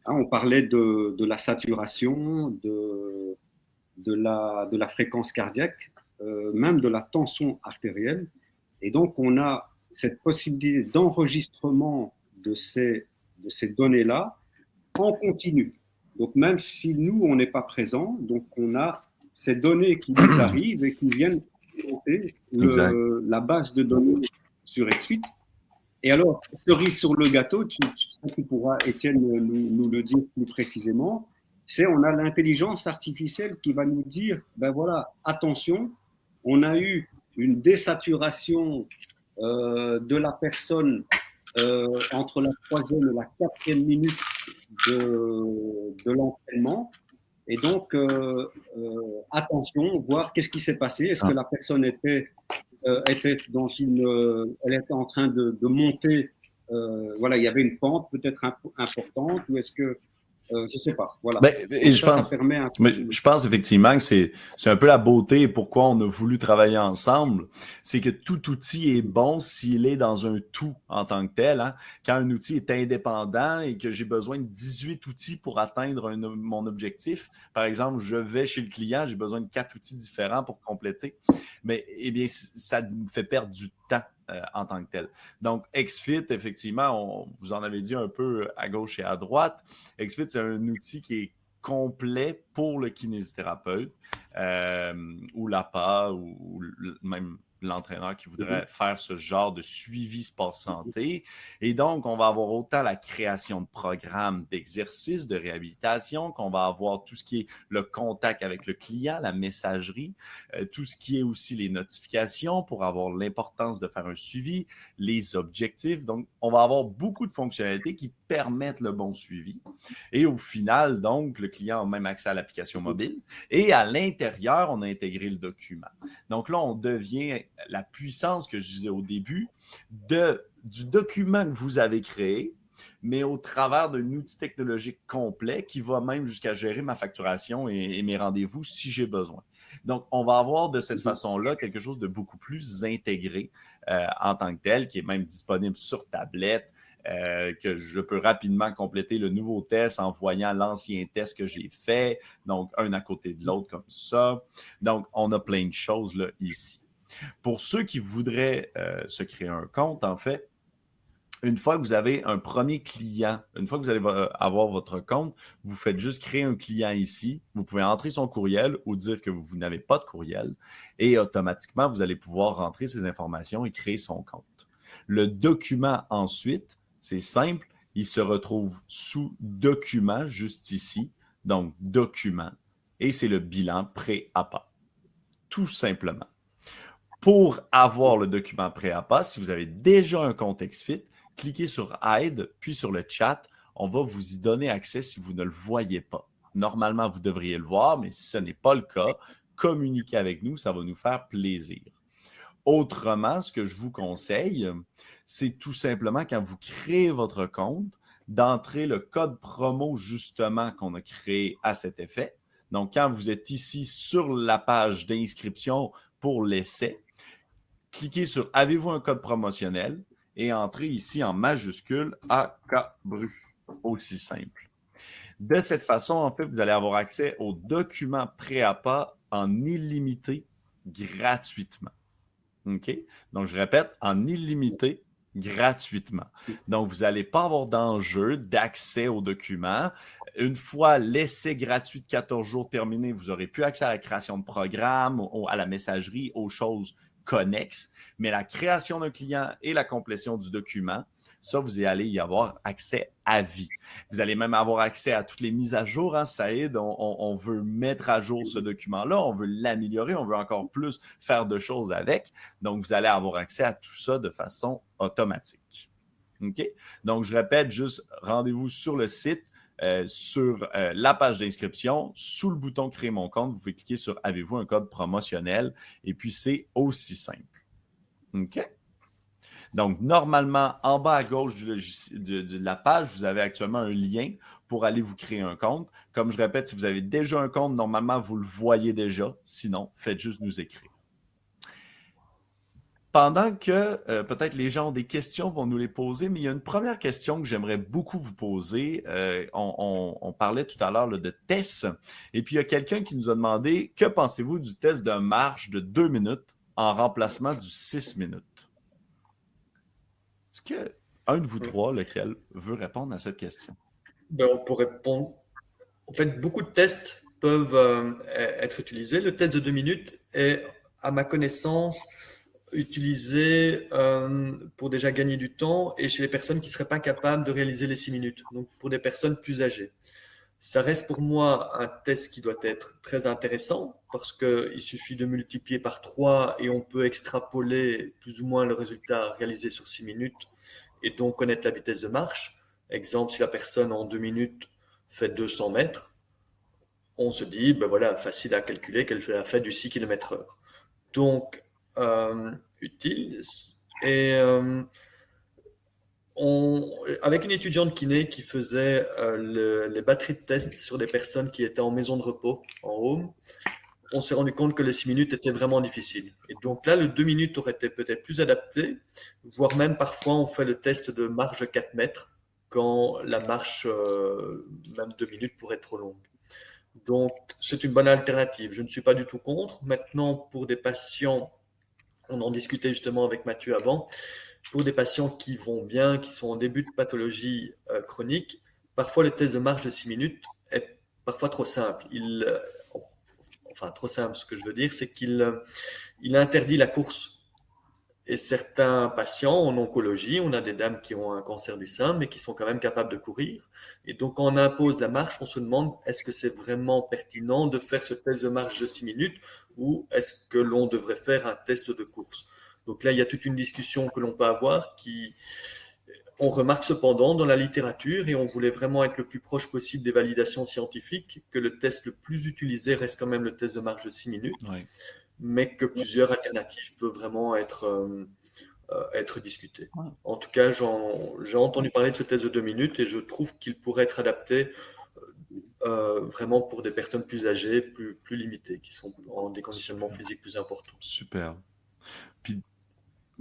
Hein, on parlait de, la saturation, de la fréquence cardiaque, même de la tension artérielle. Et donc, on a cette possibilité d'enregistrement de ces de ces données-là en continu. Donc même si nous, on n'est pas présent, donc on a ces données qui nous arrivent et qui viennent augmenter la base de données sur XFIT. Et alors, cerise sur le gâteau, tu, tu, pourras, Étienne, nous, nous, le dire plus précisément, c'est on a l'intelligence artificielle qui va nous dire, ben voilà, attention, on a eu une désaturation euh, de la personne euh, entre la troisième et la quatrième minute de, de l'entraînement. Et donc, euh, attention, voir qu'est-ce qui s'est passé. Est-ce que ah. la personne était, était dans une, elle était en train de, de monter. voilà, il y avait une pente peut-être importante, ou est-ce que euh, je sais pas. Voilà. Ben, et je, pense, mais je pense effectivement que c'est, c'est un peu la beauté et pourquoi on a voulu travailler ensemble. C'est que tout outil est bon s'il est dans un tout en tant que tel. Hein. Quand un outil est indépendant et que j'ai besoin de 18 outils pour atteindre mon objectif, par exemple, je vais chez le client, j'ai besoin de quatre outils différents pour compléter. Mais eh bien, ça me fait perdre du temps euh, en tant que tel. Donc, XFIT, effectivement, on, vous en avez dit un peu à gauche et à droite. XFIT, c'est un outil qui est complet pour le kinésithérapeute euh, ou l'APA ou, même l'entraîneur qui voudrait mhm. faire ce genre de suivi sport santé. Et donc, on va avoir autant la création de programmes d'exercices, de réhabilitation, qu'on va avoir tout ce qui est le contact avec le client, la messagerie, euh, tout ce qui est aussi les notifications pour avoir l'importance de faire un suivi, les objectifs. Donc, on va avoir beaucoup de fonctionnalités qui permettent le bon suivi. Et au final, donc, le client a même accès à l'application mobile. Et à l'intérieur, on a intégré le document. Donc là, on devient la puissance que je disais au début de, du document que vous avez créé, mais au travers d'un outil technologique complet qui va même jusqu'à gérer ma facturation et, mes rendez-vous si j'ai besoin. Donc, on va avoir de cette mhm. façon-là quelque chose de beaucoup plus intégré euh, en tant que tel, qui est même disponible sur tablette, euh, que je peux rapidement compléter le nouveau test en voyant l'ancien test que j'ai fait, donc un à côté de l'autre comme ça. Donc, on a plein de choses là, ici. Pour ceux qui voudraient euh, se créer un compte, en fait, une fois que vous avez un premier client, une fois que vous allez avoir votre compte, vous faites juste créer un client ici. Vous pouvez entrer son courriel ou dire que vous, n'avez pas de courriel et automatiquement, vous allez pouvoir rentrer ces informations et créer son compte. Le document ensuite, c'est simple, il se retrouve sous document juste ici. Donc, document. Et c'est le bilan pré-APA. Tout simplement pour avoir le document pas, si vous avez déjà un compte XFIT, cliquez sur Aide, puis sur le chat. On va vous y donner accès si vous ne le voyez pas. Normalement, vous devriez le voir, mais si ce n'est pas le cas, communiquez avec nous, ça va nous faire plaisir. Autrement, ce que je vous conseille, c'est tout simplement quand vous créez votre compte, d'entrer le code promo justement qu'on a créé à cet effet. Donc, quand vous êtes ici sur la page d'inscription pour l'essai, cliquez sur Avez-vous un code promotionnel et entrez ici en majuscule AKBRU. Aussi simple. De cette façon, en fait, vous allez avoir accès aux documents pas en illimité gratuitement. Donc, je répète, en illimité gratuitement. Donc, vous n'allez pas avoir d'enjeu d'accès aux documents. une fois l'essai gratuit de 14 jours terminé, vous aurez plus accès à la création de programmes, à la messagerie, aux choses connexes. Mais la création d'un client et la complétion du document, ça, vous allez y avoir accès à vie. Vous allez même avoir accès à toutes les mises à jour. Hein, Saïd, on, on, veut mettre à jour ce document-là, on veut l'améliorer, on veut encore plus faire de choses avec. Donc, vous allez avoir accès à tout ça de façon automatique. OK? Donc, je répète juste, rendez-vous sur le site. Euh, sur euh, la page d'inscription, sous le bouton Créer mon compte, vous pouvez cliquer sur Avez-vous un code promotionnel? Et puis, c'est aussi simple. OK? Donc, normalement, en bas à gauche de, la page, vous avez actuellement un lien pour aller vous créer un compte. Comme je répète, si vous avez déjà un compte, normalement, vous le voyez déjà. Sinon, faites juste nous écrire. Pendant que euh, peut-être les gens ont des questions, vont nous les poser, mais il y a une première question que j'aimerais beaucoup vous poser. Euh, on, parlait tout à l'heure de test, et puis il y a quelqu'un qui nous a demandé que pensez-vous du test de marche de deux minutes en remplacement du six minutes? Est-ce que un de vous trois, lequel veut répondre à cette question? Ben, on peut répondre. En fait, beaucoup de tests peuvent euh, être utilisés. Le test de deux minutes est, à ma connaissance, utilisé euh, pour déjà gagner du temps et chez les personnes qui ne seraient pas capables de réaliser les six minutes, donc pour des personnes plus âgées. Ça reste pour moi un test qui doit être très intéressant parce qu'il suffit de multiplier par 3 et on peut extrapoler plus ou moins le résultat réalisé sur 6 minutes et donc connaître la vitesse de marche. Exemple, si la personne en 2 minutes fait 200 mètres, on se dit, ben voilà, facile à calculer qu'elle a fait du 6 km heure. Donc, euh, utile. Et euh, avec une étudiante kiné qui faisait euh, les batteries de test sur des personnes qui étaient en maison de repos, en home, on s'est rendu compte que les 6 minutes étaient vraiment difficiles. Et donc là, le 2 minutes aurait été peut-être plus adapté, voire même parfois on fait le test de marche de 4 mètres quand la marche, euh, même 2 minutes, pourrait être trop longue. Donc c'est une bonne alternative. Je ne suis pas du tout contre. Maintenant, pour des patients, on en discutait justement avec Mathieu avant, pour des patients qui vont bien, qui sont en début de pathologie euh, chronique, parfois le test de marche de 6 minutes est parfois trop simple. Euh, enfin, trop simple, ce que je veux dire, c'est qu'il euh, il interdit la course. Et certains patients en oncologie, on a des dames qui ont un cancer du sein, mais qui sont quand même capables de courir. Et donc, quand on impose la marche, on se demande est-ce que c'est vraiment pertinent de faire ce test de marche de 6 minutes ou est-ce que l'on devrait faire un test de course? Donc là, il y a toute une discussion que l'on peut avoir qui, on remarque cependant dans la littérature, et on voulait vraiment être le plus proche possible des validations scientifiques, que le test le plus utilisé reste quand même le test de marche de 6 minutes, mais que plusieurs alternatives peuvent vraiment être, euh, euh, être discutées. En tout cas, j'ai entendu parler de ce test de 2 minutes et je trouve qu'il pourrait être adapté euh, vraiment pour des personnes plus âgées, plus, plus limitées, qui sont en déconditionnement physique plus important. Super.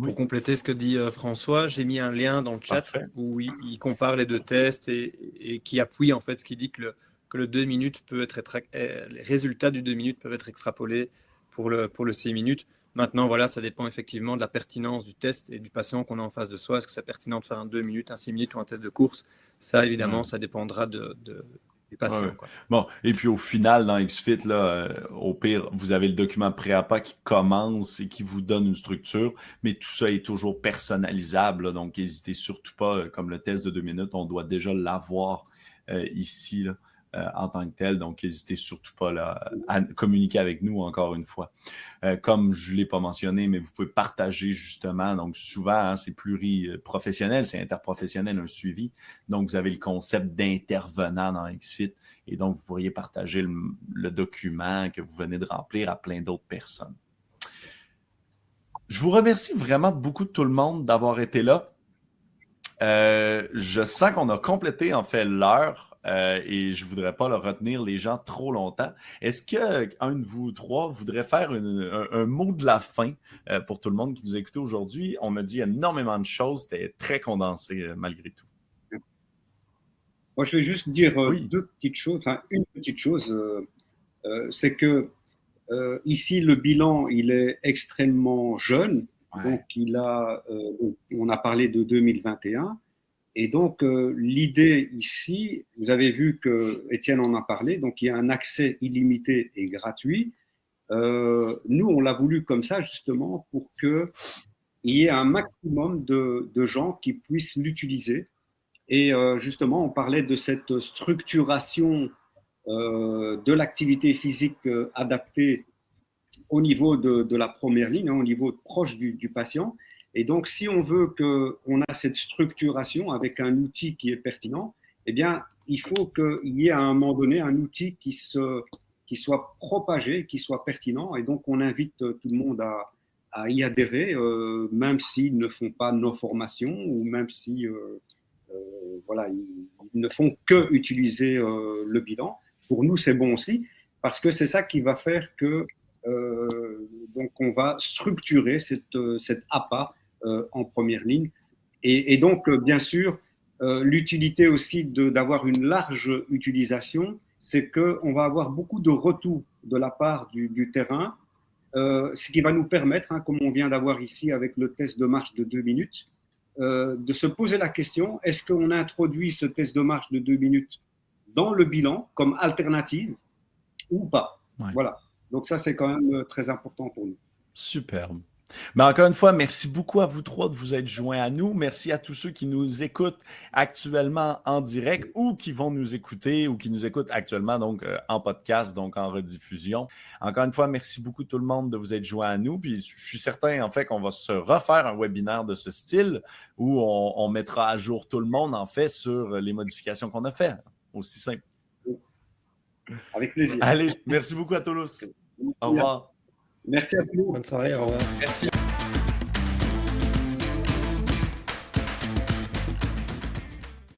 Pour compléter ce que dit euh, François, j'ai mis un lien dans le chat où il, compare les deux tests et, qui appuie en fait ce qui dit que le, que le 2 minutes peut être, euh, les résultats du 2 minutes peuvent être extrapolés pour le, pour le 6 minutes. Maintenant, voilà, ça dépend effectivement de la pertinence du test et du patient qu'on a en face de soi. Est-ce que c'est pertinent de faire un 2 minutes, un 6 minutes ou un test de course? Ça, évidemment, ça dépendra de, Bon, et puis au final, dans XFIT, là, euh, au pire, vous avez le document pré-APA qui commence et qui vous donne une structure, mais tout ça est toujours personnalisable. donc, n'hésitez surtout pas, euh, comme le test de deux minutes, on doit déjà l'avoir euh, ici. Là. Euh, en tant que tel. Donc, n'hésitez surtout pas à communiquer avec nous encore une fois. Euh, comme je ne l'ai pas mentionné, mais vous pouvez partager justement. Donc, souvent, hein, c'est pluriprofessionnel, c'est interprofessionnel, un suivi. Donc, vous avez le concept d'intervenant dans XFIT et donc vous pourriez partager le, document que vous venez de remplir à plein d'autres personnes. Je vous remercie vraiment beaucoup de tout le monde d'avoir été là. Euh, je sens qu'on a complété en fait l'heure. Euh, et je ne voudrais pas le retenir les gens trop longtemps. Est-ce qu'un de vous trois voudrait faire un, mot de la fin euh, pour tout le monde qui nous écoute aujourd'hui? On m'a dit énormément de choses, c'était très condensé euh, malgré tout. Moi, je vais juste dire deux petites choses, enfin une petite chose, c'est que ici, le bilan, il est extrêmement jeune. Donc, il a, on a parlé de 2021. Et donc, l'idée ici, vous avez vu que Étienne en a parlé, donc il y a un accès illimité et gratuit. nous, on l'a voulu comme ça justement pour qu'il y ait un maximum de, gens qui puissent l'utiliser. Et justement, on parlait de cette structuration euh, de l'activité physique euh, adaptée au niveau de, la première ligne, hein, au niveau proche du, patient. Et donc, si on veut qu'on a cette structuration avec un outil qui est pertinent, eh bien, il faut qu'il y ait à un moment donné un outil qui, se, qui soit propagé, qui soit pertinent. Et donc, on invite tout le monde à, y adhérer, euh, même s'ils ne font pas nos formations ou même si voilà, ils, ne font que utiliser le bilan pour nous, c'est bon aussi, parce que c'est ça qui va faire que euh, donc on va structurer cette, euh, cette APA euh, en première ligne. Et, donc, bien sûr, l'utilité aussi d'avoir une large utilisation, c'est qu'on va avoir beaucoup de retours de la part du, terrain, ce qui va nous permettre, hein, comme on vient d'avoir ici avec le test de marche de deux minutes, de se poser la question, est-ce qu'on introduit ce test de marche de deux minutes dans le bilan comme alternative ou pas? Voilà. Donc ça, c'est quand même euh, très important pour nous. Superbe. Mais encore une fois, merci beaucoup à vous trois de vous être joints à nous. Merci à tous ceux qui nous écoutent actuellement en direct ou qui vont nous écouter ou qui nous écoutent actuellement donc euh, en podcast, donc en rediffusion. Encore une fois, merci beaucoup tout le monde de vous être joints à nous. Puis je suis certain en fait qu'on va se refaire un webinaire de ce style où on, on mettra à jour tout le monde en fait sur les modifications qu'on a faites. Aussi simple. Avec plaisir. Allez, merci beaucoup à Toulouse. Au revoir. Merci à vous. Bonne soirée, au revoir. Merci.